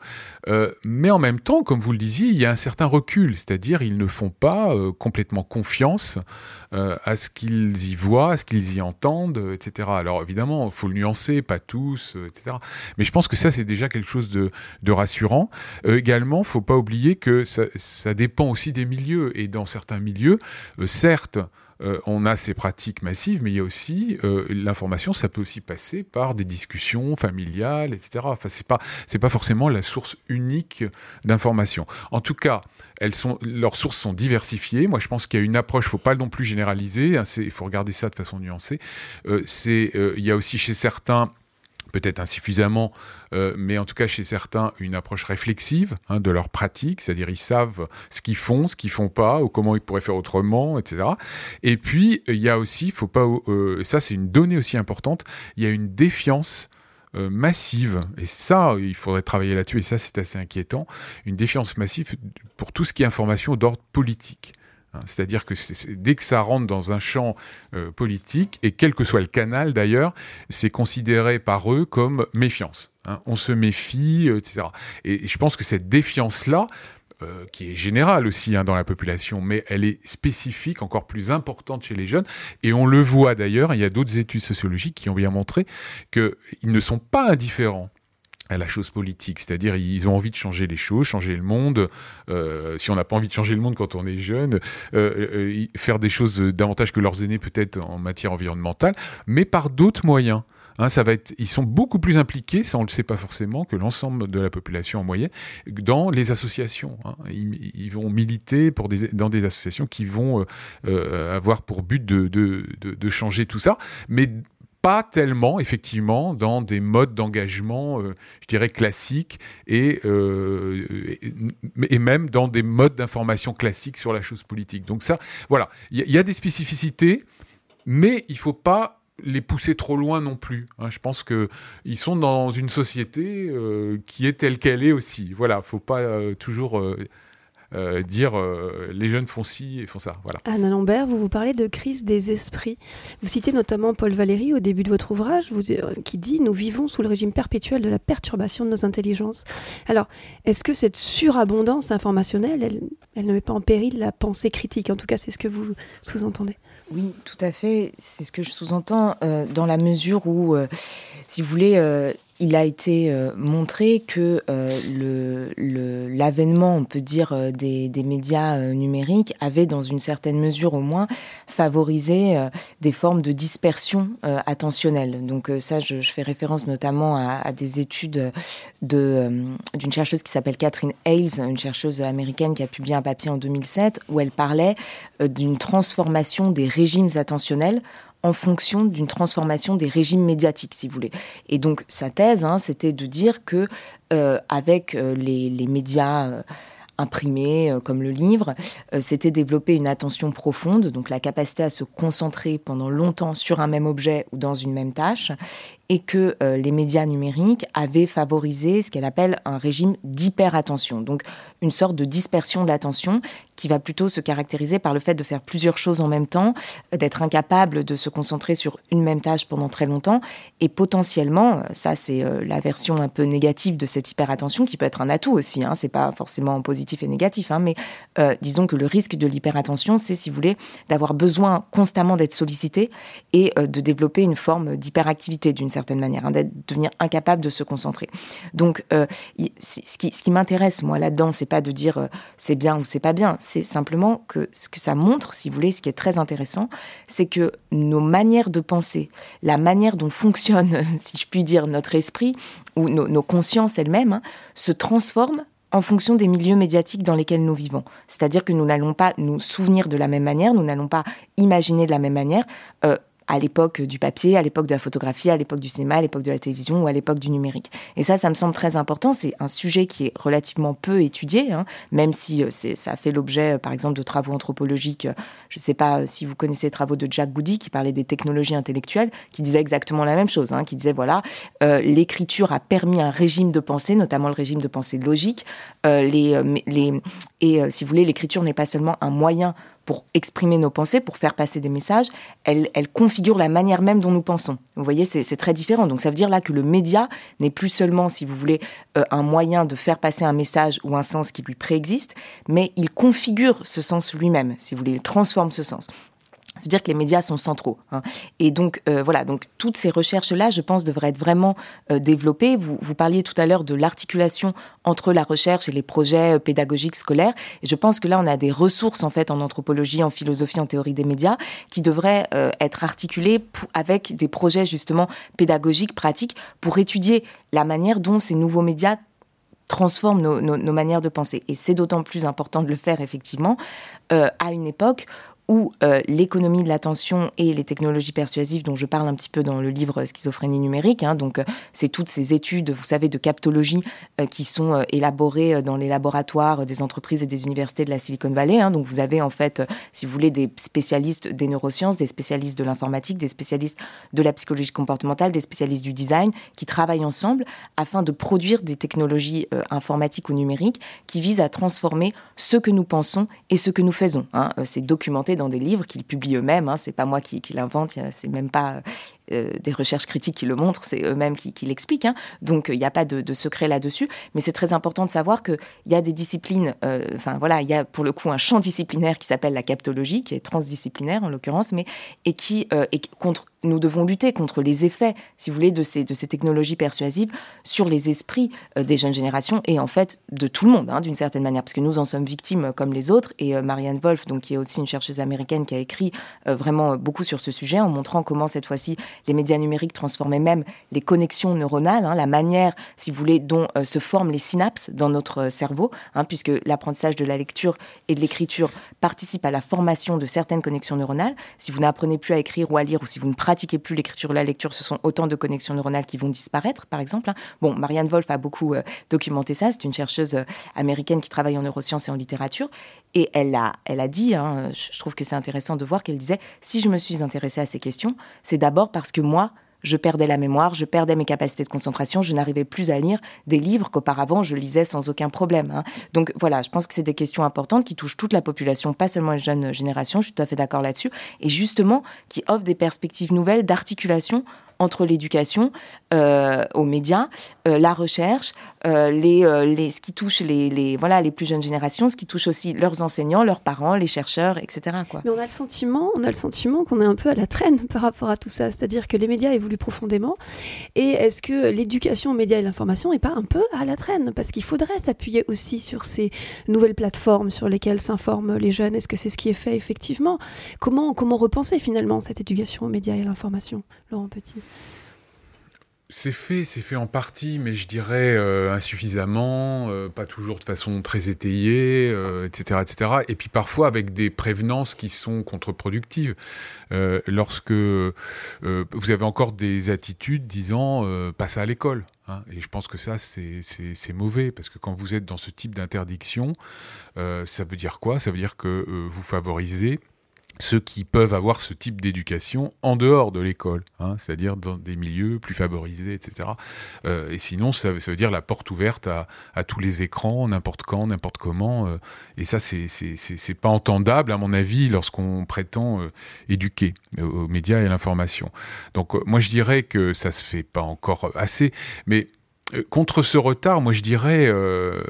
euh, mais en même temps, comme vous le disiez, il y a un certain recul, c'est-à-dire ils ne font pas euh, complètement confiance euh, à ce qu'ils y voient, à ce qu'ils y entendent, etc. Alors évidemment, il faut le nuancer, pas tous, etc. Mais je pense que ça, c'est déjà quelque chose de, rassurant. également, faut pas oublier que ça, ça, dépend aussi des milieux, et dans certains milieux, certes, euh, on a ces pratiques massives, mais il y a aussi euh, l'information, ça peut aussi passer par des discussions familiales, etc. Enfin, c'est pas pas forcément la source unique d'information. En tout cas, elles sont leurs sources sont diversifiées. Moi, je pense qu'il y a une approche, faut pas non plus généraliser. Hein, il faut regarder ça de façon nuancée. Euh, il y a aussi chez certains peut-être insuffisamment, euh, mais en tout cas chez certains, une approche réflexive hein, de leur pratique, c'est-à-dire ils savent ce qu'ils font, ce qu'ils font pas, ou comment ils pourraient faire autrement, etc. Et puis il y a aussi, faut pas, euh, ça c'est une donnée aussi importante, il y a une défiance euh, massive, et ça, il faudrait travailler là-dessus, et ça, c'est assez inquiétant, une défiance massive pour tout ce qui est information d'ordre politique. Hein, c'est-à-dire que dès que ça rentre dans un champ euh, politique, et quel que soit le canal d'ailleurs, c'est considéré par eux comme méfiance. Hein. On se méfie, euh, etc. Et, je pense que cette défiance-là, euh, qui est générale aussi hein, dans la population, mais elle est spécifique, encore plus importante chez les jeunes. Et on le voit d'ailleurs, il y a d'autres études sociologiques qui ont bien montré qu'ils ne sont pas indifférents à la chose politique, c'est-à-dire ils ont envie de changer les choses, changer le monde. Euh, si on n'a pas envie de changer le monde quand on est jeune, euh, euh, faire des choses davantage que leurs aînés peut-être en matière environnementale, mais par d'autres moyens. Hein, ça va être, ils sont beaucoup plus impliqués, ça on le sait pas forcément, que l'ensemble de la population en moyenne, dans les associations. Hein. Ils, vont militer pour des, dans des associations qui vont avoir pour but de, de, de, de, changer tout ça, mais pas tellement, effectivement, dans des modes d'engagement, euh, je dirais, classiques, et, euh, et, même dans des modes d'information classiques sur la chose politique. Donc ça, voilà, il y, a des spécificités, mais il ne faut pas les pousser trop loin non plus. Hein. Je pense qu'ils sont dans une société euh, qui est telle qu'elle est aussi. Voilà, faut pas toujours euh, dire euh, les jeunes font ci et font ça. Voilà. Anna Lambert, vous vous parlez de crise des esprits. Vous citez notamment Paul Valéry au début de votre ouvrage vous, euh, qui dit Nous vivons sous le régime perpétuel de la perturbation de nos intelligences. Alors, est-ce que cette surabondance informationnelle, elle, elle ne met pas en péril la pensée critique? En tout cas, c'est ce que vous sous-entendez. Oui, tout à fait. C'est ce que je sous-entends dans la mesure où, si vous voulez, il a été euh, montré que euh, l'avènement, on peut dire, euh, des, médias numériques avait, dans une certaine mesure au moins, favorisé des formes de dispersion attentionnelle. Donc ça, je, fais référence notamment à, des études d'une chercheuse qui s'appelle Catherine Hales, une chercheuse américaine qui a publié un papier en 2007 où elle parlait d'une transformation des régimes attentionnels en fonction d'une transformation des régimes médiatiques, si vous voulez. Et donc sa thèse, hein, c'était de dire que euh, avec euh, les, médias euh, imprimé euh, comme le livre, c'était développer une attention profonde, donc la capacité à se concentrer pendant longtemps sur un même objet ou dans une même tâche, et que les médias numériques avaient favorisé ce qu'elle appelle un régime d'hyperattention, donc une sorte de dispersion de l'attention qui va plutôt se caractériser par le fait de faire plusieurs choses en même temps, d'être incapable de se concentrer sur une même tâche pendant très longtemps, et potentiellement, ça c'est la version un peu négative de cette hyperattention qui peut être un atout aussi, hein, c'est pas forcément positif et négatif, hein, mais euh, disons que le risque de l'hyperattention, c'est, si vous voulez, d'avoir besoin constamment d'être sollicité et euh, de développer une forme d'hyperactivité d'une certaine manière, hein, d'être devenir incapable de se concentrer. Donc, euh, ce qui, ce qui m'intéresse moi là-dedans, c'est pas de dire c'est bien ou c'est pas bien, c'est simplement que ce que ça montre, si vous voulez, ce qui est très intéressant, c'est que nos manières de penser, la manière dont fonctionne, si je puis dire, notre esprit ou nos, consciences elles-mêmes, hein, se transforment en fonction des milieux médiatiques dans lesquels nous vivons. C'est-à-dire que nous n'allons pas nous souvenir de la même manière, nous n'allons pas imaginer de la même manière. Euh, à l'époque du papier, à l'époque de la photographie, à l'époque du cinéma, à l'époque de la télévision ou à l'époque du numérique. Et ça, ça me semble très important. C'est un sujet qui est relativement peu étudié, hein, même si euh, ça a fait l'objet, euh, par exemple, de travaux anthropologiques. Euh, je ne sais pas si vous connaissez les travaux de Jack Goody, qui parlait des technologies intellectuelles, qui disait exactement la même chose, hein, qui disait, voilà, l'écriture a permis un régime de pensée, notamment le régime de pensée logique. et si vous voulez, l'écriture n'est pas seulement un moyen pour exprimer nos pensées, pour faire passer des messages, elle, configure la manière même dont nous pensons. Vous voyez, c'est très différent. Donc ça veut dire là que le média n'est plus seulement, si vous voulez, euh, un moyen de faire passer un message ou un sens qui lui préexiste, mais il configure ce sens lui-même, si vous voulez, il transforme ce sens. C'est-à-dire que les médias sont centraux. Hein. Et donc, euh, voilà, donc toutes ces recherches-là, je pense, devraient être vraiment euh, développées. Vous, vous parliez tout à l'heure de l'articulation entre la recherche et les projets euh, pédagogiques scolaires. Et je pense que là, on a des ressources, en fait, en anthropologie, en philosophie, en théorie des médias, qui devraient être articulées avec des projets, justement, pédagogiques, pratiques, pour étudier la manière dont ces nouveaux médias transforment nos, manières de penser. Et c'est d'autant plus important de le faire, effectivement, à une époque où euh, l'économie de l'attention et les technologies persuasives dont je parle un petit peu dans le livre Schizophrénie numérique, hein, donc euh, c'est toutes ces études, vous savez, de captologie euh, qui sont élaborées dans les laboratoires des entreprises et des universités de la Silicon Valley. Hein, donc vous avez en fait, si vous voulez, des spécialistes des neurosciences, des spécialistes de l'informatique, des spécialistes de la psychologie comportementale, des spécialistes du design, qui travaillent ensemble afin de produire des technologies informatiques ou numériques qui visent à transformer ce que nous pensons et ce que nous faisons. Hein. C'est documenté dans des livres qu'ils publient eux-mêmes. Hein, c'est pas moi qui, qui l'invente, c'est même pas euh, des recherches critiques qui le montrent, c'est eux-mêmes qui, l'expliquent. Hein. Donc il n'y a pas de, secret là-dessus, mais c'est très important de savoir qu'il y a des disciplines. Euh, enfin voilà, il y a pour le coup un champ disciplinaire qui s'appelle la captologie, qui est transdisciplinaire en l'occurrence, mais et qui euh, contre nous devons lutter contre les effets, si vous voulez, de ces, de ces technologies persuasives sur les esprits des jeunes générations et en fait de tout le monde, hein, d'une certaine manière, parce que nous en sommes victimes comme les autres. Et Marianne Wolf, donc, qui est aussi une chercheuse américaine, qui a écrit vraiment beaucoup sur ce sujet en montrant comment cette fois-ci les médias numériques transformaient même les connexions neuronales, hein, la manière, si vous voulez, dont euh, se forment les synapses dans notre euh, cerveau, hein, puisque l'apprentissage de la lecture et de l'écriture participe à la formation de certaines connexions neuronales. Si vous n'apprenez plus à écrire ou à lire, ou si vous ne pratiquez plus l'écriture ou la lecture, ce sont autant de connexions neuronales qui vont disparaître, par exemple. Hein. Bon, Marianne Wolf a beaucoup euh, documenté ça. C'est une chercheuse américaine qui travaille en neurosciences et en littérature. Et elle a, elle a dit, hein, je trouve que c'est intéressant de voir qu'elle disait, si je me suis intéressée à ces questions, c'est d'abord parce que moi, je perdais la mémoire, je perdais mes capacités de concentration, je n'arrivais plus à lire des livres qu'auparavant je lisais sans aucun problème. Hein. Donc voilà, je pense que c'est des questions importantes qui touchent toute la population, pas seulement les jeunes générations, je suis tout à fait d'accord là-dessus, et justement qui offrent des perspectives nouvelles d'articulation entre l'éducation euh, aux médias, euh, la recherche, euh, les, les, ce qui touche les, les, voilà, les plus jeunes générations, ce qui touche aussi leurs enseignants, leurs parents, les chercheurs, etc. Mais on a le sentiment, on a le sentiment qu'on est un peu à la traîne par rapport à tout ça, c'est-à-dire que les médias évoluent profondément. Et est-ce que l'éducation aux médias et l'information n'est pas un peu à la traîne? Parce qu'il faudrait s'appuyer aussi sur ces nouvelles plateformes sur lesquelles s'informent les jeunes. Est-ce que c'est ce qui est fait effectivement? Comment, comment repenser finalement cette éducation aux médias et à l'information, Laurent Petit c'est fait, c'est fait en partie, mais je dirais euh, insuffisamment, euh, pas toujours de façon très étayée, etc., etc. Et puis parfois avec des prévenances qui sont contre-productives. lorsque vous avez encore des attitudes disant pas ça à l'école. Hein. et je pense que ça, c'est mauvais, parce que quand vous êtes dans ce type d'interdiction, ça veut dire quoi? Ça veut dire que vous favorisez ceux qui peuvent avoir ce type d'éducation en dehors de l'école, hein, c'est-à-dire dans des milieux plus favorisés, etc. Euh, et sinon, ça, veut dire la porte ouverte à, tous les écrans, n'importe quand, n'importe comment. Euh, et ça, c'est pas entendable, à mon avis, lorsqu'on prétend euh, éduquer aux médias et à l'information. Donc, moi, je dirais que ça se fait pas encore assez, mais contre ce retard, moi je dirais, euh,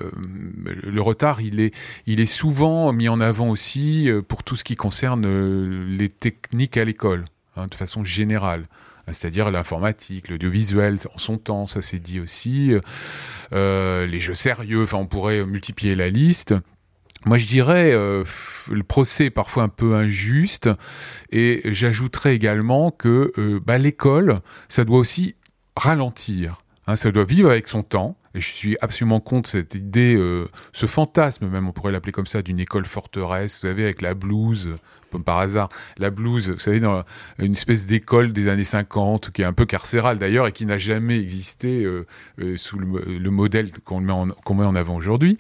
le retard, il est, il est souvent mis en avant aussi euh, pour tout ce qui concerne les techniques à l'école, hein, de façon générale hein, c'est-à-dire l'informatique, l'audiovisuel en son temps, ça s'est dit aussi, les jeux sérieux, enfin on pourrait multiplier la liste. Moi je dirais, le procès est parfois un peu injuste, et j'ajouterais également que bah, l'école, ça doit aussi ralentir. Hein, ça doit vivre avec son temps. Je suis absolument contre cette idée, euh, ce fantasme même, on pourrait l'appeler comme ça, d'une école forteresse, vous savez, avec la blouse, comme par hasard, la blouse, vous savez, dans une espèce d'école des années 50, qui est un peu carcérale d'ailleurs, et qui n'a jamais existé euh, euh, sous le, modèle qu'on met en avant aujourd'hui.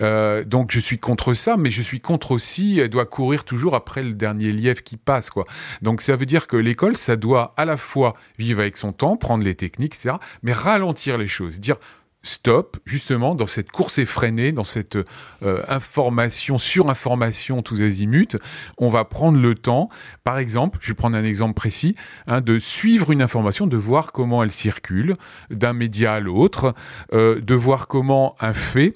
donc je suis contre ça, mais je suis contre aussi, elle doit courir toujours après le dernier lièvre qui passe, quoi. Donc ça veut dire que l'école, ça doit à la fois vivre avec son temps, prendre les techniques, etc., mais ralentir les choses, dire stop, justement, dans cette course effrénée, dans cette euh, information, surinformation tous azimuts, on va prendre le temps, par exemple, je vais prendre un exemple précis, hein, de suivre une information, de voir comment elle circule d'un média à l'autre, euh, de voir comment un fait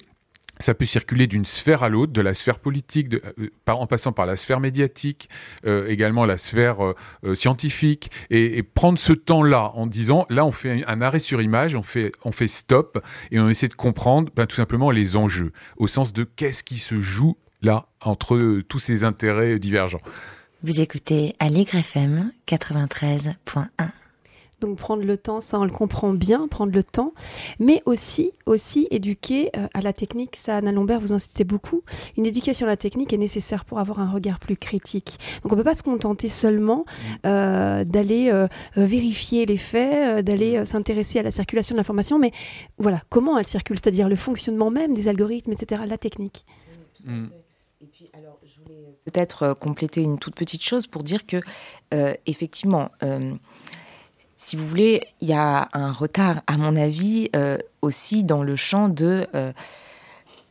ça peut circuler d'une sphère à l'autre, de la sphère politique, euh, en passant par la sphère médiatique, euh, également la sphère euh, scientifique, et, prendre ce temps-là en disant, là on fait un, arrêt sur image, on fait, stop, et on essaie de comprendre ben, tout simplement les enjeux, au sens de qu'est-ce qui se joue là entre tous ces intérêts divergents. Vous écoutez Allegre FM 93.1. Donc prendre le temps, ça on le comprend bien, prendre le temps, mais aussi aussi éduquer euh, à la technique. Ça, Anna Lombert, vous insistez beaucoup. Une éducation à la technique est nécessaire pour avoir un regard plus critique. Donc on peut pas se contenter seulement mm. euh, d'aller euh, vérifier les faits, d'aller mm. s'intéresser à la circulation de l'information, mais voilà comment elle circule, c'est-à-dire le fonctionnement même des algorithmes, etc. La technique. Mm. Et puis, alors, je voulais peut-être compléter une toute petite chose pour dire que, effectivement, si vous voulez, il y a un retard, à mon avis, euh, aussi dans le champ de euh,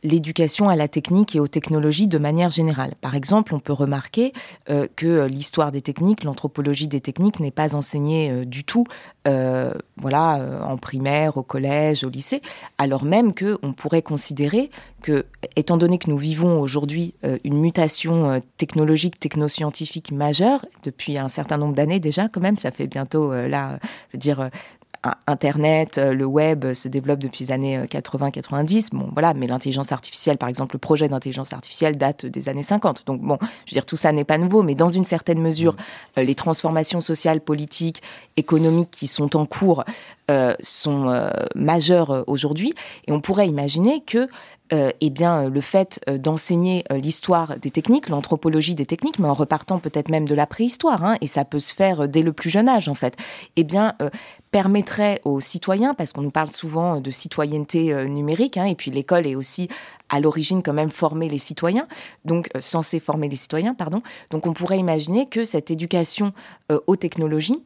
l'éducation à la technique et aux technologies de manière générale. Par exemple, on peut remarquer euh, que l'histoire des techniques, l'anthropologie des techniques n'est pas enseignée euh, du tout, euh, voilà, en primaire, au collège, au lycée, alors même que on pourrait considérer que, étant donné que nous vivons aujourd'hui une mutation technologique, technoscientifique majeure depuis un certain nombre d'années déjà, quand même, ça fait bientôt là, je veux dire Internet, euh, le web se développe depuis les années 80-90. Euh, bon, voilà, mais l'intelligence artificielle, par exemple, le projet d'intelligence artificielle date des années 50. Donc, bon, je veux dire, tout ça n'est pas nouveau, mais dans une certaine mesure, mm. euh, les transformations sociales, politiques, économiques qui sont en cours sont majeures aujourd'hui. Et on pourrait imaginer que eh bien, le fait d'enseigner l'histoire des techniques, l'anthropologie des techniques, mais en repartant peut-être même de la préhistoire, hein, et ça peut se faire dès le plus jeune âge en fait, eh bien, permettrait aux citoyens, parce qu'on nous parle souvent de citoyenneté euh, numérique, hein, et puis l'école est aussi à l'origine quand même former les citoyens, donc euh, censé former les citoyens, pardon. Donc on pourrait imaginer que cette éducation euh, aux technologies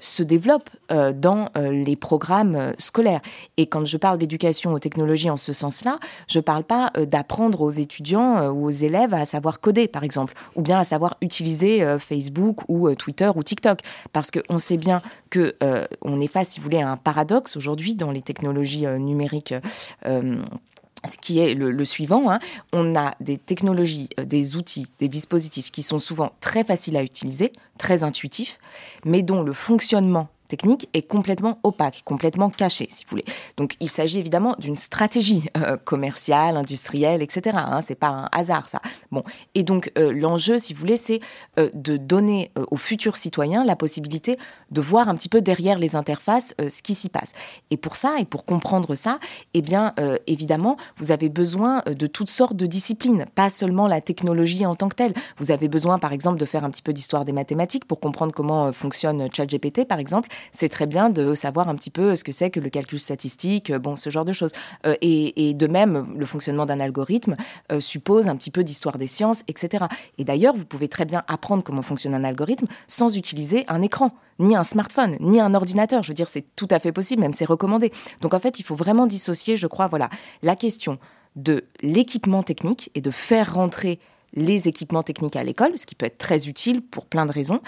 se développe dans les programmes scolaires. Et quand je parle d'éducation aux technologies en ce sens-là, je ne parle pas d'apprendre aux étudiants ou aux élèves à savoir coder, par exemple, ou bien à savoir utiliser Facebook ou Twitter ou TikTok, parce qu'on sait bien que on est face, si vous voulez, à un paradoxe aujourd'hui dans les technologies euh, numériques. Euh, ce qui est le, suivant, hein. on a des technologies, euh, des outils, des dispositifs qui sont souvent très faciles à utiliser, très intuitifs, mais dont le fonctionnement technique est complètement opaque, complètement caché, si vous voulez. Donc, il s'agit évidemment d'une stratégie euh, commerciale, industrielle, etc. Hein, c'est pas un hasard, ça. Bon, et donc euh, l'enjeu, si vous voulez, c'est de donner aux futurs citoyens la possibilité de voir un petit peu derrière les interfaces ce qui s'y passe. Et pour ça, et pour comprendre ça, eh bien, évidemment, vous avez besoin de toutes sortes de disciplines, pas seulement la technologie en tant que telle. Vous avez besoin, par exemple, de faire un petit peu d'histoire des mathématiques pour comprendre comment fonctionne ChatGPT, par exemple c'est très bien de savoir un petit peu ce que c'est que le calcul statistique, euh, bon, ce genre de choses. Euh, et, de même, le fonctionnement d'un algorithme euh, suppose un petit peu d'histoire des sciences, etc. Et d'ailleurs, vous pouvez très bien apprendre comment fonctionne un algorithme sans utiliser un écran ni un smartphone, ni un ordinateur. Je veux dire, c'est tout à fait possible, même c'est recommandé. Donc en fait, il faut vraiment dissocier, je crois, voilà, la question de l'équipement technique et de faire rentrer les équipements techniques à l'école, ce qui peut être très utile pour plein de raisons,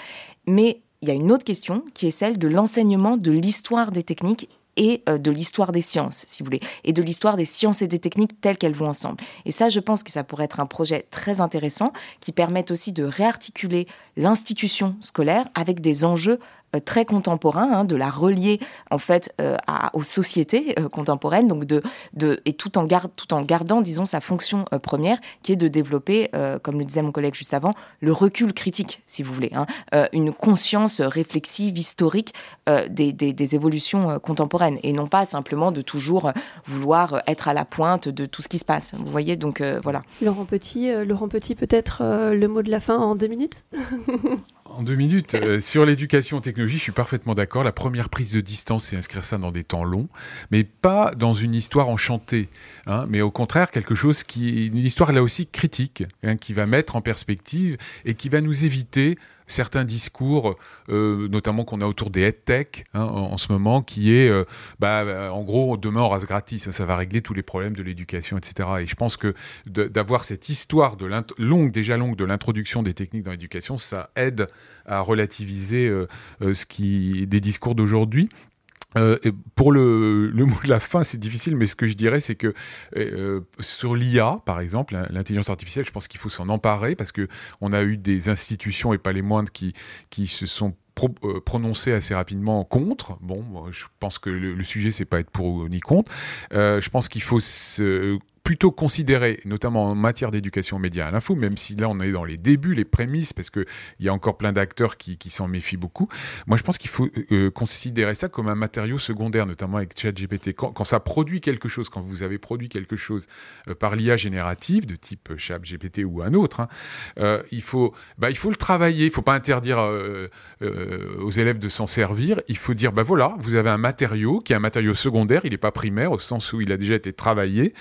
mais il y a une autre question qui est celle de l'enseignement de l'histoire des techniques et euh, de l'histoire des sciences, si vous voulez, et de l'histoire des sciences et des techniques telles qu'elles vont ensemble. Et ça, je pense que ça pourrait être un projet très intéressant qui permette aussi de réarticuler l'institution scolaire avec des enjeux euh, très contemporain, hein, de la relier en fait euh, aux sociétés contemporaines, donc de, de et tout en garde, tout en gardant, disons, sa fonction première, qui est de développer, comme le disait mon collègue juste avant, le recul critique, si vous voulez, hein, une conscience réflexive, historique des, des, évolutions contemporaines, et non pas simplement de toujours vouloir être à la pointe de tout ce qui se passe. Vous voyez, donc voilà. Laurent Petit, Laurent Petit, peut-être le mot de la fin en deux minutes? En deux minutes, euh, sur l'éducation technologie, je suis parfaitement d'accord. La première prise de distance, c'est inscrire ça dans des temps longs, mais pas dans une histoire enchantée, hein, mais au contraire quelque chose qui, une histoire là aussi critique, hein, qui va mettre en perspective et qui va nous éviter certains discours, euh, notamment qu'on a autour des head tech hein, en, ce moment, qui est, euh, bah, en gros, demain on rase gratis, ça, va régler tous les problèmes de l'éducation, etc. Et je pense que d'avoir cette histoire de longue, déjà longue, de l'introduction des techniques dans l'éducation, ça aide à relativiser ce qui des discours d'aujourd'hui. Euh, pour le, mot de la fin, c'est difficile, mais ce que je dirais, c'est que euh, sur l'IA, par exemple, l'intelligence artificielle, je pense qu'il faut s'en emparer parce que on a eu des institutions et pas les moindres qui qui se sont euh, prononcées assez rapidement contre. Bon, je pense que le, le sujet c'est pas être pour ni contre. Euh, je pense qu'il faut se plutôt considérer, notamment en matière d'éducation média à l'info, même si là on est dans les débuts, les prémices, parce qu'il y a encore plein d'acteurs qui, s'en méfient beaucoup. Moi je pense qu'il faut euh, euh, considérer ça comme un matériau secondaire, notamment avec ChatGPT. Quand, ça produit quelque chose, quand vous avez produit quelque chose euh, par l'IA générative, de type ChatGPT ou un autre, hein, il, faut, bah, il faut le travailler, il ne faut pas interdire aux élèves de s'en servir, il faut dire, bah voilà, vous avez un matériau qui est un matériau secondaire, il n'est pas primaire au sens où il a déjà été travaillé.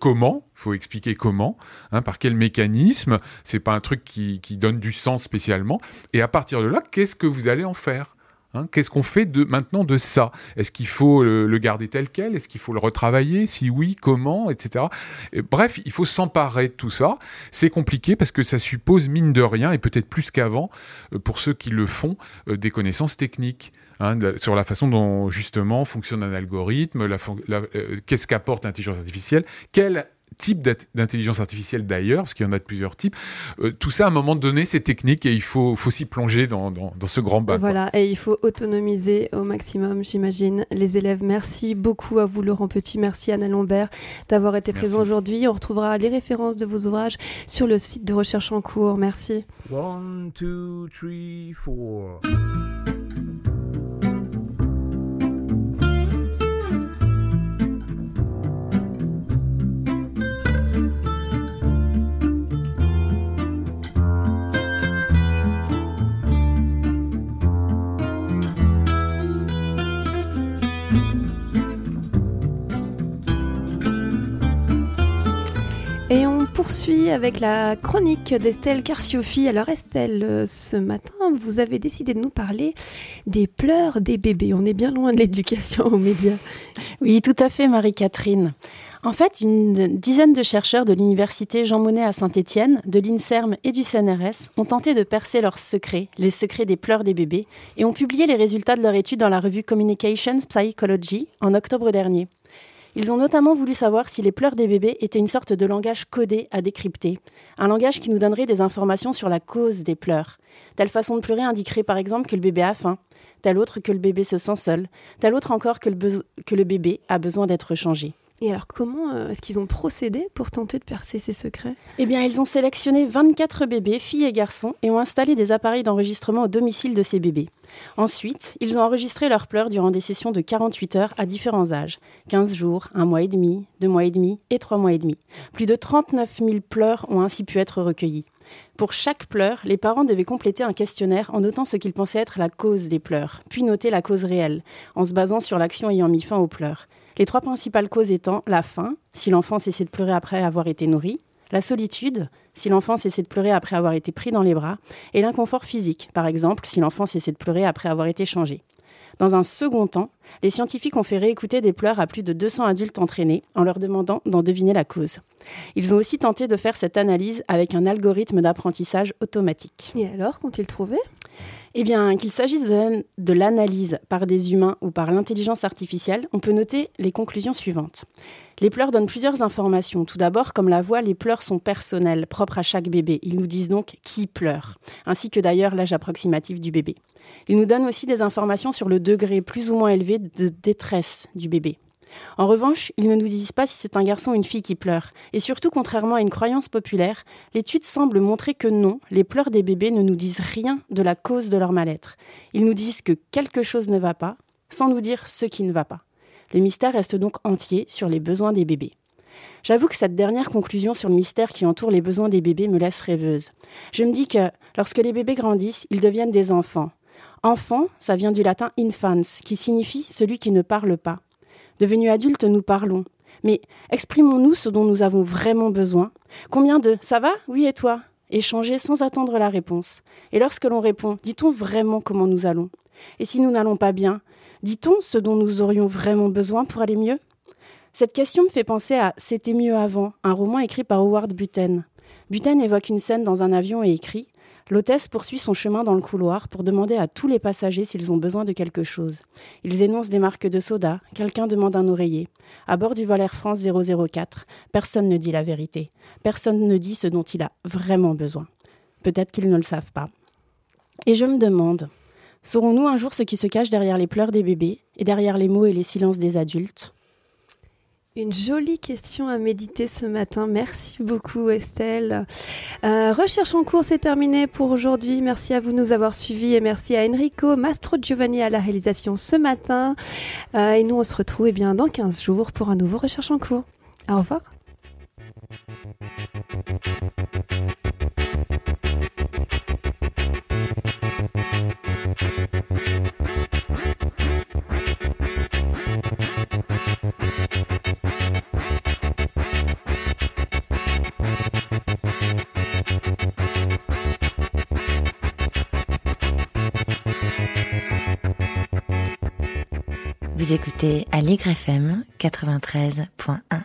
Comment, il faut expliquer comment, hein, par quel mécanisme, c'est pas un truc qui, donne du sens spécialement, et à partir de là, qu'est-ce que vous allez en faire hein? Qu'est-ce qu'on fait maintenant de ça? Est-ce qu'il faut le, garder tel quel? Est-ce qu'il faut le retravailler? Si oui, comment? Etc. bref, il faut s'emparer de tout ça. C'est compliqué parce que ça suppose, mine de rien, et peut-être plus qu'avant, euh, pour ceux qui le font, euh, des connaissances techniques. Hein, sur la façon dont justement fonctionne un algorithme, euh, qu'est-ce qu'apporte l'intelligence artificielle, quel type d'intelligence artificielle d'ailleurs, parce qu'il y en a de plusieurs types. Euh, tout ça, à un moment donné, c'est technique et il faut, faut s'y plonger dans, dans, ce grand bain. Voilà, et il faut autonomiser au maximum, j'imagine, les élèves. Merci beaucoup à vous, Laurent Petit. Merci, Anna Lombert, d'avoir été présent aujourd'hui. On retrouvera les références de vos ouvrages sur le site de recherche en cours. Merci. One, two, three, four. Et on poursuit avec la chronique d'Estelle Carciofi. Alors Estelle, euh, ce matin, vous avez décidé de nous parler des pleurs des bébés. On est bien loin de l'éducation aux médias. Oui, tout à fait, Marie-Catherine. En fait, une dizaine de chercheurs de l'université Jean Monnet à Saint-Étienne, de l'INSERM et du CNRS ont tenté de percer leurs secrets, les secrets des pleurs des bébés, et ont publié les résultats de leur étude dans la revue Communications Psychology en octobre dernier. Ils ont notamment voulu savoir si les pleurs des bébés étaient une sorte de langage codé à décrypter, un langage qui nous donnerait des informations sur la cause des pleurs. Telle façon de pleurer indiquerait par exemple que le bébé a faim, telle autre que le bébé se sent seul, telle autre encore que le, bébé a besoin d'être changé. Et alors, comment euh, est-ce qu'ils ont procédé pour tenter de percer ces secrets? Eh bien, ils ont sélectionné 24 bébés, filles et garçons, et ont installé des appareils d'enregistrement au domicile de ces bébés. Ensuite, ils ont enregistré leurs pleurs durant des sessions de 48 heures à différents âges 15 jours, un mois et demi, deux mois et demi et trois mois et demi. Plus de 39 000 pleurs ont ainsi pu être recueillis. Pour chaque pleur, les parents devaient compléter un questionnaire en notant ce qu'ils pensaient être la cause des pleurs, puis noter la cause réelle, en se basant sur l'action ayant mis fin aux pleurs. Les trois principales causes étant la faim, si l'enfant cessait de pleurer après avoir été nourri, la solitude, si l'enfant cessait de pleurer après avoir été pris dans les bras, et l'inconfort physique, par exemple, si l'enfant cessait de pleurer après avoir été changé. Dans un second temps, les scientifiques ont fait réécouter des pleurs à plus de 200 adultes entraînés en leur demandant d'en deviner la cause. Ils ont aussi tenté de faire cette analyse avec un algorithme d'apprentissage automatique. Et alors, qu'ont-ils trouvé? Eh bien, qu'il s'agisse de l'analyse par des humains ou par l'intelligence artificielle, on peut noter les conclusions suivantes. Les pleurs donnent plusieurs informations. Tout d'abord, comme la voix, les pleurs sont personnels, propres à chaque bébé. Ils nous disent donc qui pleure, ainsi que d'ailleurs l'âge approximatif du bébé. Ils nous donnent aussi des informations sur le degré plus ou moins élevé de détresse du bébé. En revanche, ils ne nous disent pas si c'est un garçon ou une fille qui pleure. Et surtout, contrairement à une croyance populaire, l'étude semble montrer que non, les pleurs des bébés ne nous disent rien de la cause de leur mal-être. Ils nous disent que quelque chose ne va pas, sans nous dire ce qui ne va pas. Le mystère reste donc entier sur les besoins des bébés. J'avoue que cette dernière conclusion sur le mystère qui entoure les besoins des bébés me laisse rêveuse. Je me dis que lorsque les bébés grandissent, ils deviennent des enfants. Enfant, ça vient du latin infans, qui signifie celui qui ne parle pas. Devenus adultes, nous parlons. Mais exprimons-nous ce dont nous avons vraiment besoin. Combien de ça va Oui et toi? Échanger sans attendre la réponse. Et lorsque l'on répond, dit-on vraiment comment nous allons? Et si nous n'allons pas bien, dit-on ce dont nous aurions vraiment besoin pour aller mieux? Cette question me fait penser à C'était mieux avant, un roman écrit par Howard Buten. Buten évoque une scène dans un avion et écrit L'hôtesse poursuit son chemin dans le couloir pour demander à tous les passagers s'ils ont besoin de quelque chose. Ils énoncent des marques de soda, quelqu'un demande un oreiller. À bord du vol Air France 004, personne ne dit la vérité. Personne ne dit ce dont il a vraiment besoin. Peut-être qu'ils ne le savent pas. Et je me demande, saurons-nous un jour ce qui se cache derrière les pleurs des bébés et derrière les mots et les silences des adultes? Une jolie question à méditer ce matin. Merci beaucoup Estelle. Euh, recherche en cours, c'est terminé pour aujourd'hui. Merci à vous de nous avoir suivis et merci à Enrico Mastro Giovanni à la réalisation ce matin. Euh, et nous, on se retrouve eh bien, dans 15 jours pour un nouveau Recherche en cours. Au revoir. Écoutez Allegre FM 93.1.